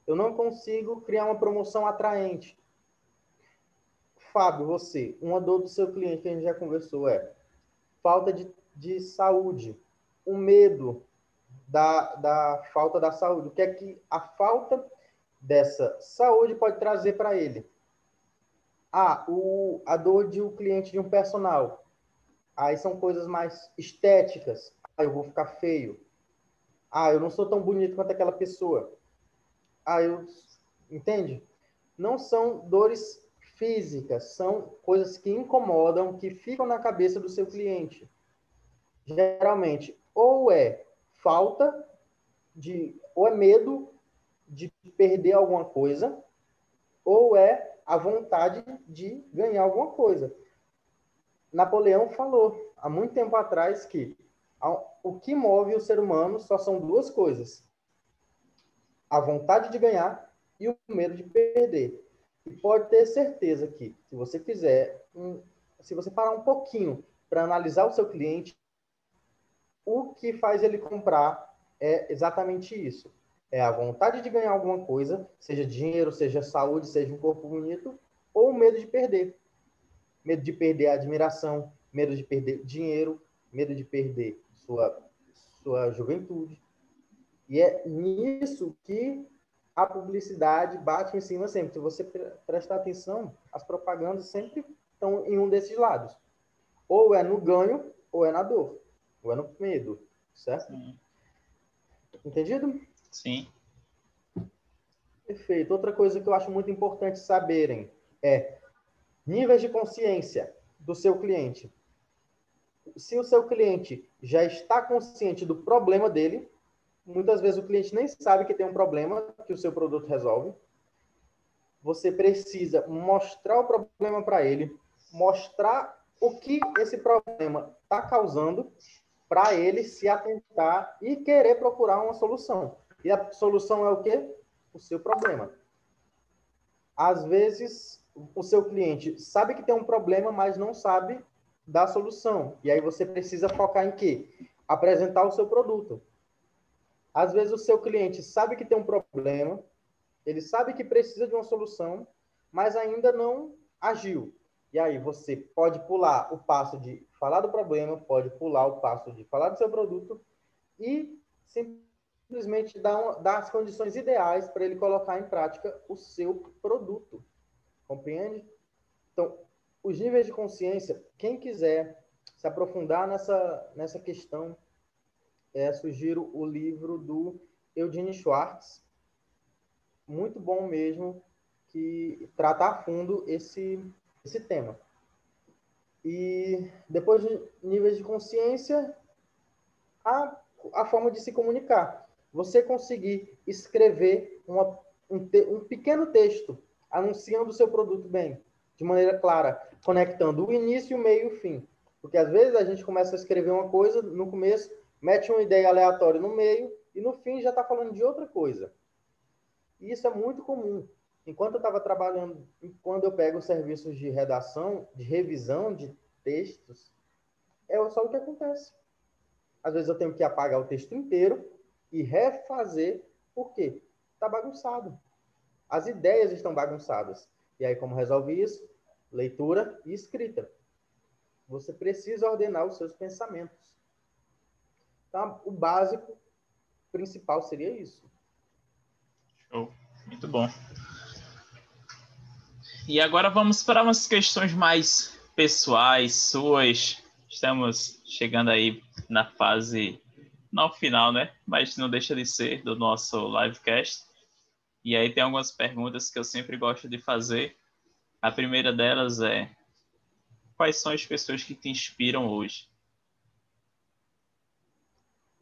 Eu não consigo criar uma promoção atraente. Fábio, você, uma dor do seu cliente que a gente já conversou é falta de, de saúde, o medo da, da falta da saúde. O que é que a falta dessa saúde pode trazer para ele? Ah, o, a dor de um cliente de um personal. Aí são coisas mais estéticas. Ah, eu vou ficar feio. Ah, eu não sou tão bonito quanto aquela pessoa. Ah, eu. Entende? Não são dores físicas, são coisas que incomodam, que ficam na cabeça do seu cliente. Geralmente, ou é falta de. ou é medo de perder alguma coisa, ou é a vontade de ganhar alguma coisa. Napoleão falou há muito tempo atrás que o que move o ser humano só são duas coisas: a vontade de ganhar e o medo de perder. E pode ter certeza que, se você fizer, um, se você parar um pouquinho para analisar o seu cliente, o que faz ele comprar é exatamente isso. É a vontade de ganhar alguma coisa, seja dinheiro, seja saúde, seja um corpo bonito, ou o medo de perder. Medo de perder a admiração, medo de perder dinheiro, medo de perder sua, sua juventude. E é nisso que a publicidade bate em cima sempre. Se você prestar atenção, as propagandas sempre estão em um desses lados. Ou é no ganho, ou é na dor. Ou é no medo, certo? Sim. Entendido? Sim. Perfeito. Outra coisa que eu acho muito importante saberem é níveis de consciência do seu cliente. Se o seu cliente já está consciente do problema dele, muitas vezes o cliente nem sabe que tem um problema que o seu produto resolve. Você precisa mostrar o problema para ele, mostrar o que esse problema está causando para ele se atentar e querer procurar uma solução. E a solução é o quê? O seu problema. Às vezes, o seu cliente sabe que tem um problema, mas não sabe da solução. E aí você precisa focar em quê? Apresentar o seu produto. Às vezes o seu cliente sabe que tem um problema, ele sabe que precisa de uma solução, mas ainda não agiu. E aí você pode pular o passo de falar do problema, pode pular o passo de falar do seu produto e simplesmente dar, uma, dar as condições ideais para ele colocar em prática o seu produto. Compreende? Então, os níveis de consciência, quem quiser se aprofundar nessa, nessa questão, é, sugiro o livro do Eugene Schwartz, muito bom mesmo, que trata a fundo esse, esse tema. E depois de níveis de consciência, a, a forma de se comunicar. Você conseguir escrever uma, um, te, um pequeno texto anunciando o seu produto bem, de maneira clara, conectando o início, o meio e o fim. Porque às vezes a gente começa a escrever uma coisa no começo, mete uma ideia aleatória no meio e no fim já está falando de outra coisa. E isso é muito comum. Enquanto eu estava trabalhando, quando eu pego serviços de redação, de revisão de textos, é só o que acontece. Às vezes eu tenho que apagar o texto inteiro e refazer, por quê? Está bagunçado. As ideias estão bagunçadas. E aí, como resolve isso? Leitura e escrita. Você precisa ordenar os seus pensamentos. Então, o básico principal seria isso. Show. Muito bom. E agora vamos para umas questões mais pessoais, suas. Estamos chegando aí na fase, não final, né? Mas não deixa de ser do nosso livecast. E aí tem algumas perguntas que eu sempre gosto de fazer. A primeira delas é: quais são as pessoas que te inspiram hoje?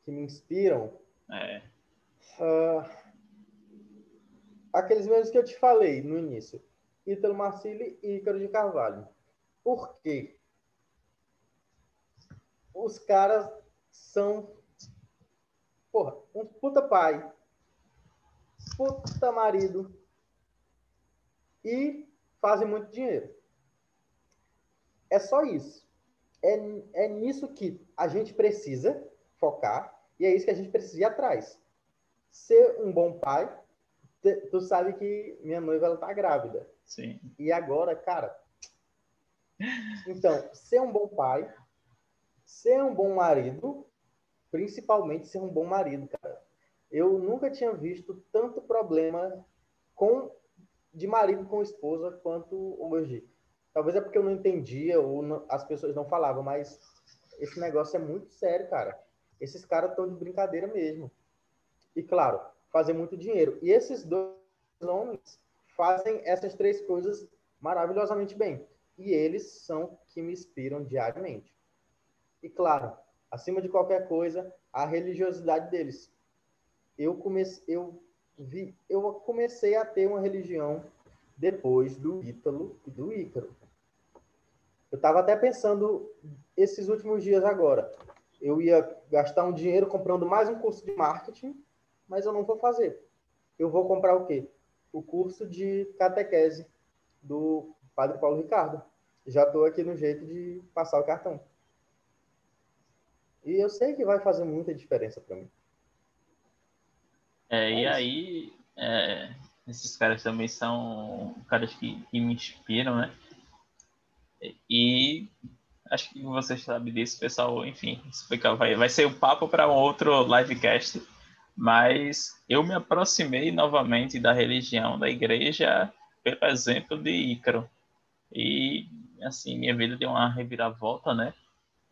Que me inspiram? É. Uh, aqueles mesmos que eu te falei no início. Ítalo Marcilli e Ícaro de Carvalho. Por quê? Os caras são, porra, um puta pai, puta marido e fazem muito dinheiro. É só isso. É, é nisso que a gente precisa focar e é isso que a gente precisa ir atrás. Ser um bom pai. Tu sabe que minha noiva ela tá grávida. Sim. E agora, cara. Então, ser um bom pai, ser um bom marido, principalmente ser um bom marido, cara. Eu nunca tinha visto tanto problema com de marido com esposa quanto hoje. Talvez é porque eu não entendia ou não, as pessoas não falavam, mas esse negócio é muito sério, cara. Esses caras estão de brincadeira mesmo. E claro, fazer muito dinheiro. E esses dois homens fazem essas três coisas maravilhosamente bem. E eles são que me inspiram diariamente. E claro, acima de qualquer coisa, a religiosidade deles. Eu comecei, eu vi, eu comecei a ter uma religião depois do Ítalo e do Ícaro. Eu estava até pensando esses últimos dias agora. Eu ia gastar um dinheiro comprando mais um curso de marketing, mas eu não vou fazer. Eu vou comprar o quê? o curso de catequese do Padre Paulo Ricardo. Já estou aqui no jeito de passar o cartão. E eu sei que vai fazer muita diferença para mim. É, é e isso. aí, é, esses caras também são caras que, que, me inspiram, né? E acho que você sabe disso, pessoal. Enfim, vai, vai ser o um papo para um outro livecast mas eu me aproximei novamente da religião, da igreja, pelo exemplo de Ícaro. E, assim, minha vida deu uma reviravolta, né?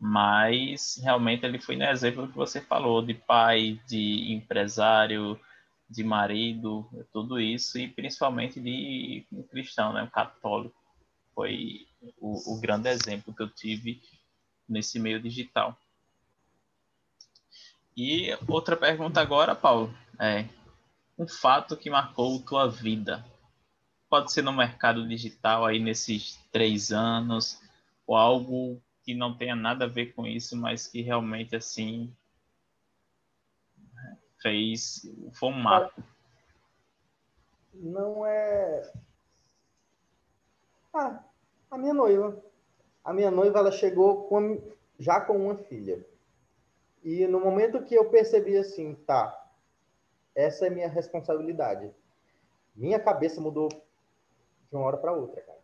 Mas, realmente, ele foi no exemplo que você falou, de pai, de empresário, de marido, tudo isso, e principalmente de um cristão, né? Um católico. Foi o, o grande exemplo que eu tive nesse meio digital. E outra pergunta agora, Paulo, é um fato que marcou tua vida. Pode ser no mercado digital aí nesses três anos, ou algo que não tenha nada a ver com isso, mas que realmente assim fez foi um. Não é. Ah, a minha noiva. A minha noiva ela chegou com, já com uma filha. E no momento que eu percebi assim, tá, essa é minha responsabilidade, minha cabeça mudou de uma hora para outra, cara.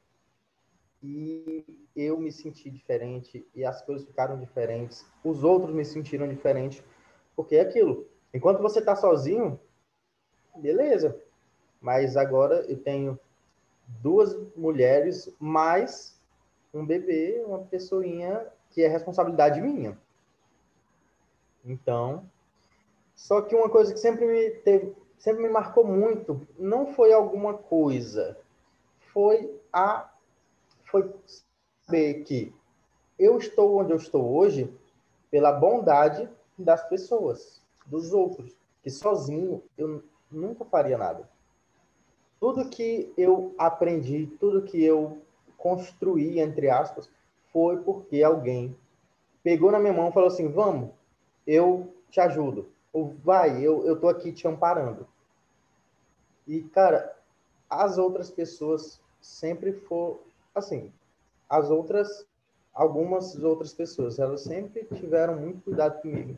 E eu me senti diferente e as coisas ficaram diferentes, os outros me sentiram diferente, porque é aquilo. Enquanto você tá sozinho, beleza. Mas agora eu tenho duas mulheres mais um bebê, uma pessoinha que é responsabilidade minha. Então, só que uma coisa que sempre me teve, sempre me marcou muito, não foi alguma coisa, foi a foi saber que eu estou onde eu estou hoje pela bondade das pessoas, dos outros, que sozinho eu nunca faria nada. Tudo que eu aprendi, tudo que eu construí, entre aspas, foi porque alguém pegou na minha mão e falou assim: vamos, eu te ajudo. Ou vai, eu, eu tô aqui te amparando. E, cara, as outras pessoas sempre for assim, as outras, algumas outras pessoas, elas sempre tiveram muito cuidado comigo.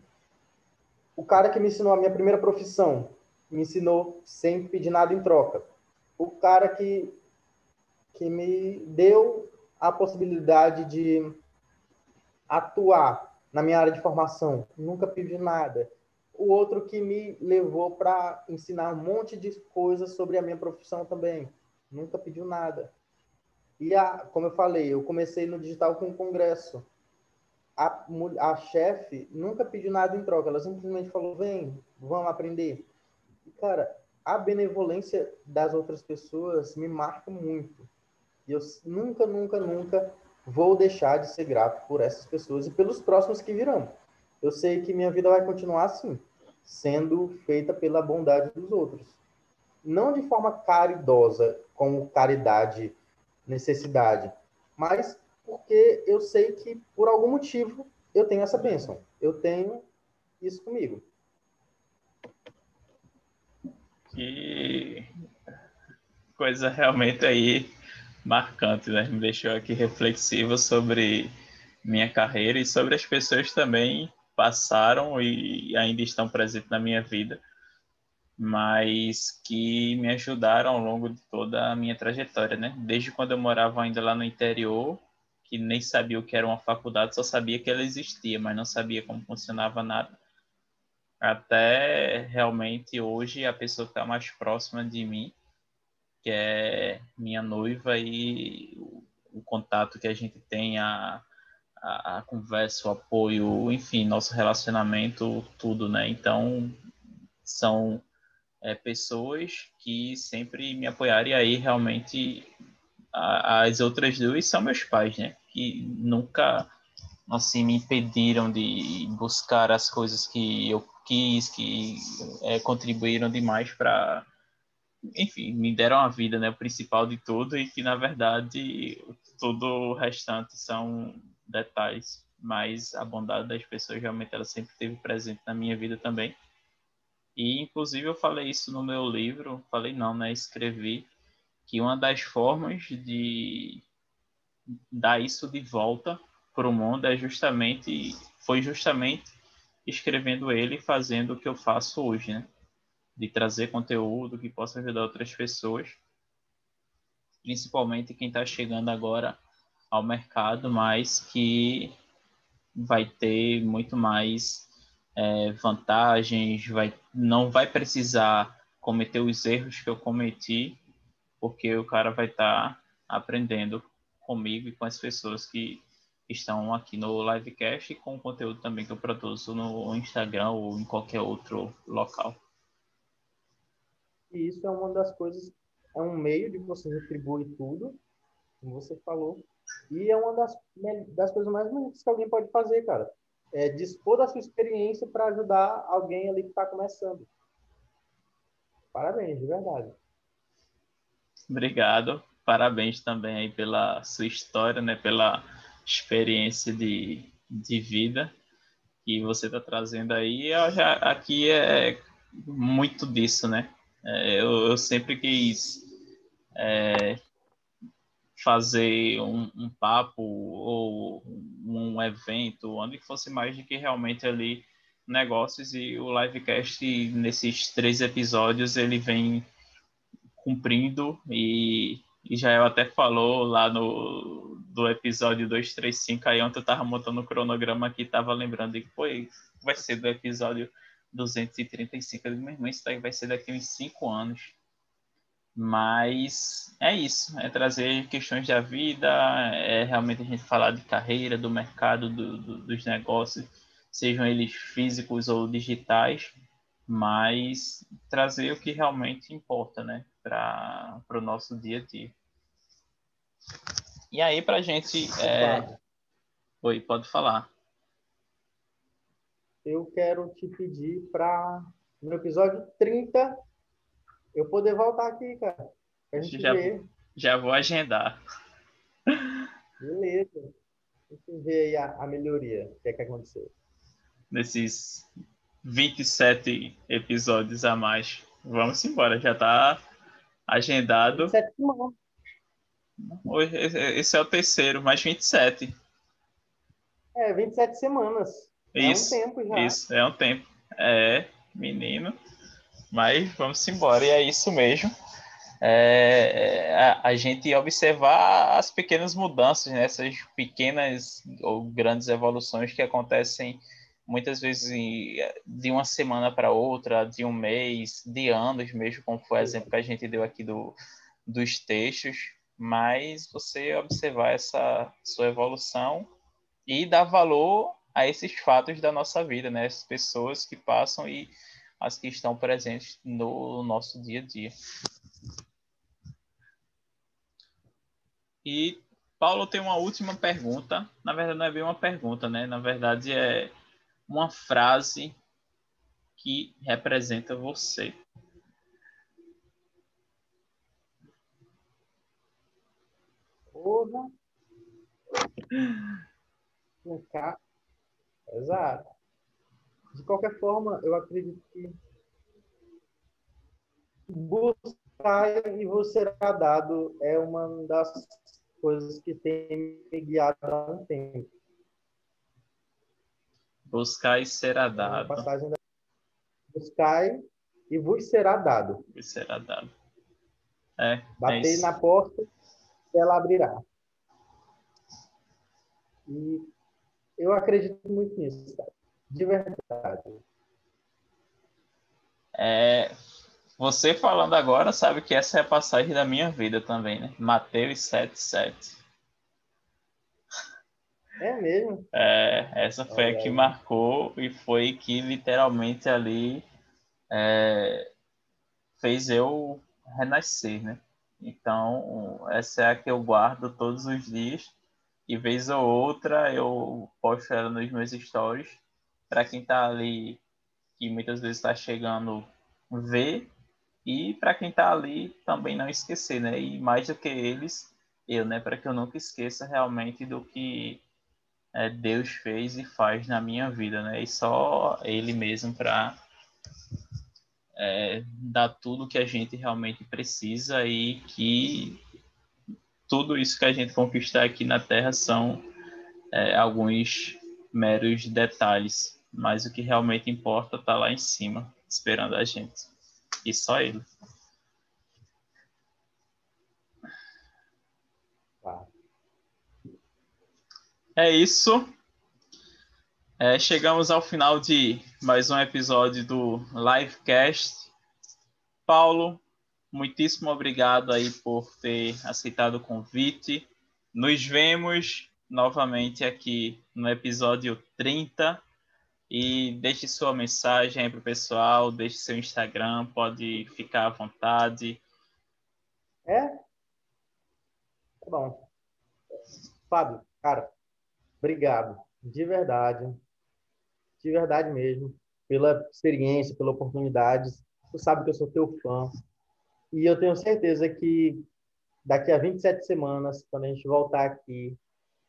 O cara que me ensinou a minha primeira profissão, me ensinou sem pedir nada em troca. O cara que, que me deu a possibilidade de atuar na minha área de formação, nunca pedi nada. O outro que me levou para ensinar um monte de coisas sobre a minha profissão também, nunca pediu nada. E a, como eu falei, eu comecei no digital com um congresso. A, a chefe nunca pediu nada em troca, ela simplesmente falou: vem, vamos aprender. E, cara, a benevolência das outras pessoas me marca muito. E eu nunca, nunca, nunca vou deixar de ser grato por essas pessoas e pelos próximos que virão. Eu sei que minha vida vai continuar assim, sendo feita pela bondade dos outros. Não de forma caridosa, como caridade, necessidade, mas porque eu sei que por algum motivo eu tenho essa bênção. Eu tenho isso comigo. Que coisa realmente aí marcante, né? Me deixou aqui reflexivo sobre minha carreira e sobre as pessoas também passaram e ainda estão presentes na minha vida, mas que me ajudaram ao longo de toda a minha trajetória, né? Desde quando eu morava ainda lá no interior, que nem sabia o que era uma faculdade, só sabia que ela existia, mas não sabia como funcionava nada. Até realmente hoje a pessoa que está mais próxima de mim, que é minha noiva e o, o contato que a gente tem, a, a, a, conversa, o apoio, enfim, nosso relacionamento, tudo, né? Então, são é, pessoas que sempre me apoiaram e aí realmente as outras duas são meus pais, né? Que nunca, assim, me impediram de buscar as coisas que eu quis, que é, contribuíram demais para enfim, me deram a vida, né, o principal de tudo, e que na verdade tudo o restante são detalhes, mas a bondade das pessoas realmente ela sempre esteve presente na minha vida também. E inclusive eu falei isso no meu livro, falei não, né, escrevi que uma das formas de dar isso de volta para o mundo é justamente foi justamente escrevendo ele e fazendo o que eu faço hoje, né? de trazer conteúdo que possa ajudar outras pessoas, principalmente quem está chegando agora ao mercado, mas que vai ter muito mais é, vantagens, vai, não vai precisar cometer os erros que eu cometi, porque o cara vai estar tá aprendendo comigo e com as pessoas que estão aqui no livecast e com o conteúdo também que eu produzo no Instagram ou em qualquer outro local. E isso é uma das coisas, é um meio de você retribuir tudo, como você falou, e é uma das, das coisas mais bonitas que alguém pode fazer, cara. É dispor da sua experiência para ajudar alguém ali que está começando. Parabéns, de verdade. Obrigado. Parabéns também aí pela sua história, né? Pela experiência de, de vida que você está trazendo aí. Já, aqui é muito disso, né? É, eu, eu, sempre quis é, fazer um, um, papo ou um evento onde fosse mais do que realmente ali negócios e o livecast nesses três episódios ele vem cumprindo e, e Jael até falou lá no do episódio 235 aí ontem eu tava montando o cronograma aqui tava lembrando que foi vai ser do episódio 235. Eu digo, meu irmão, isso daí vai ser daqui uns 5 anos. Mas é isso, é trazer questões da vida, é realmente a gente falar de carreira, do mercado, do, do, dos negócios, sejam eles físicos ou digitais, mas trazer o que realmente importa, né, para o nosso dia a dia. E aí, para a gente. É... Oi, pode falar eu quero te pedir para, no episódio 30, eu poder voltar aqui, cara. A gente já, ver. já vou agendar. Beleza. A gente vê aí a, a melhoria, o que é que aconteceu. Nesses 27 episódios a mais. Vamos embora, já está agendado. 27 semanas. Esse é o terceiro, mais 27. É, 27 semanas. Isso, é um tempo já. Isso, é um tempo. É, menino. Mas vamos embora. E é isso mesmo. É, a, a, gente observar as pequenas mudanças, né? essas pequenas ou grandes evoluções que acontecem muitas vezes de uma semana para outra, de um mês, de anos mesmo, como foi o exemplo que a gente deu aqui do, dos textos, mas você observar essa sua evolução e dar valor a esses fatos da nossa vida, né? As pessoas que passam e as que estão presentes no nosso dia a dia. E Paulo tem uma última pergunta. Na verdade, não é bem uma pergunta, né? Na verdade, é uma frase que representa você. Porra. Exato. De qualquer forma, eu acredito que buscar e você será dado é uma das coisas que tem me guiado há um tempo. Buscar e será dado. Buscar e vos será dado. Vos será dado. É, Bater é na porta, ela abrirá. E eu acredito muito nisso, cara. De verdade. É, você falando agora sabe que essa é a passagem da minha vida também, né? Mateus 7,7. É mesmo? É, essa foi a que marcou e foi que literalmente ali é, fez eu renascer, né? Então, essa é a que eu guardo todos os dias e vez ou outra eu posto ela nos meus stories para quem está ali que muitas vezes está chegando ver e para quem está ali também não esquecer, né? E mais do que eles, eu, né? Para que eu nunca esqueça realmente do que é, Deus fez e faz na minha vida, né? E só Ele mesmo para é, dar tudo que a gente realmente precisa e que tudo isso que a gente conquistar aqui na Terra são é, alguns meros detalhes, mas o que realmente importa está lá em cima, esperando a gente. E só ele. É isso. É, chegamos ao final de mais um episódio do Livecast. Paulo, muitíssimo obrigado aí por ter aceitado o convite. Nos vemos novamente aqui no episódio 30 e deixe sua mensagem para o pessoal, deixe seu Instagram, pode ficar à vontade. É? Tá bom. Fábio, cara, obrigado, de verdade, de verdade mesmo, pela experiência, pela oportunidade. Tu sabe que eu sou teu fã, e eu tenho certeza que daqui a 27 semanas, quando a gente voltar aqui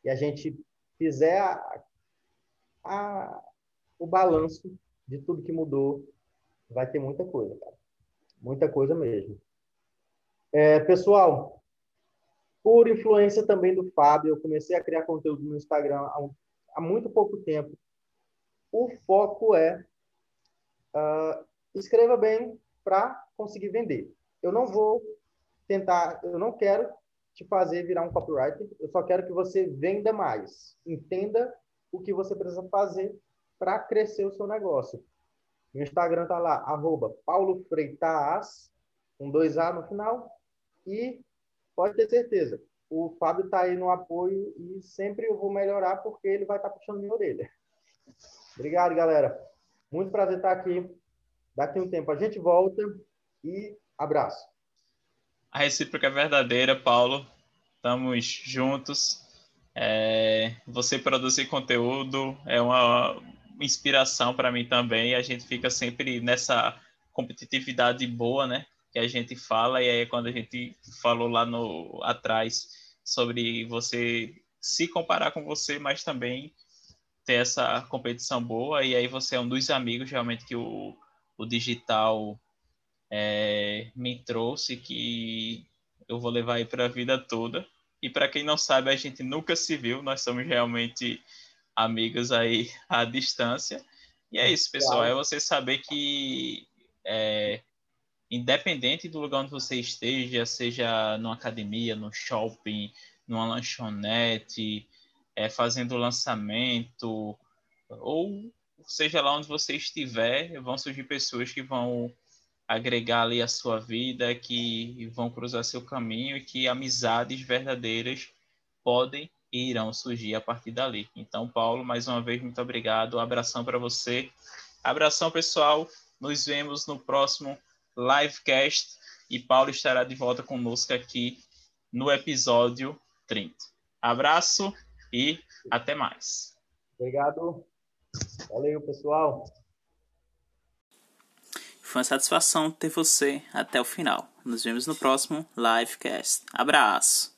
e a gente fizer a, a, o balanço de tudo que mudou, vai ter muita coisa, cara. Muita coisa mesmo. É, pessoal, por influência também do Fábio, eu comecei a criar conteúdo no Instagram há, um, há muito pouco tempo. O foco é uh, escreva bem para conseguir vender eu não vou tentar, eu não quero te fazer virar um copywriter, eu só quero que você venda mais. Entenda o que você precisa fazer para crescer o seu negócio. O Instagram tá lá, arroba Paulo Freitas, com dois A no final, e pode ter certeza, o Fábio está aí no apoio e sempre eu vou melhorar porque ele vai estar tá puxando minha orelha. Obrigado, galera. Muito prazer estar aqui. Daqui um tempo a gente volta e Abraço. A recíproca é verdadeira, Paulo. Estamos juntos. É, você produzir conteúdo é uma inspiração para mim também. A gente fica sempre nessa competitividade boa, né? Que a gente fala e aí quando a gente falou lá no atrás sobre você se comparar com você, mas também ter essa competição boa e aí você é um dos amigos realmente que o, o digital é, me trouxe que eu vou levar aí para a vida toda. E para quem não sabe, a gente nunca se viu, nós somos realmente amigos aí à distância. E é isso, pessoal, é você saber que é, independente do lugar onde você esteja, seja numa academia, no shopping, numa lanchonete, é, fazendo lançamento, ou seja lá onde você estiver, vão surgir pessoas que vão agregar ali a sua vida, que vão cruzar seu caminho e que amizades verdadeiras podem e irão surgir a partir dali. Então, Paulo, mais uma vez, muito obrigado. Um abração para você. Abração, pessoal. Nos vemos no próximo livecast e Paulo estará de volta conosco aqui no episódio 30. Abraço e até mais. Obrigado. Valeu, pessoal. Foi uma satisfação ter você até o final. Nos vemos no próximo livecast. Abraço.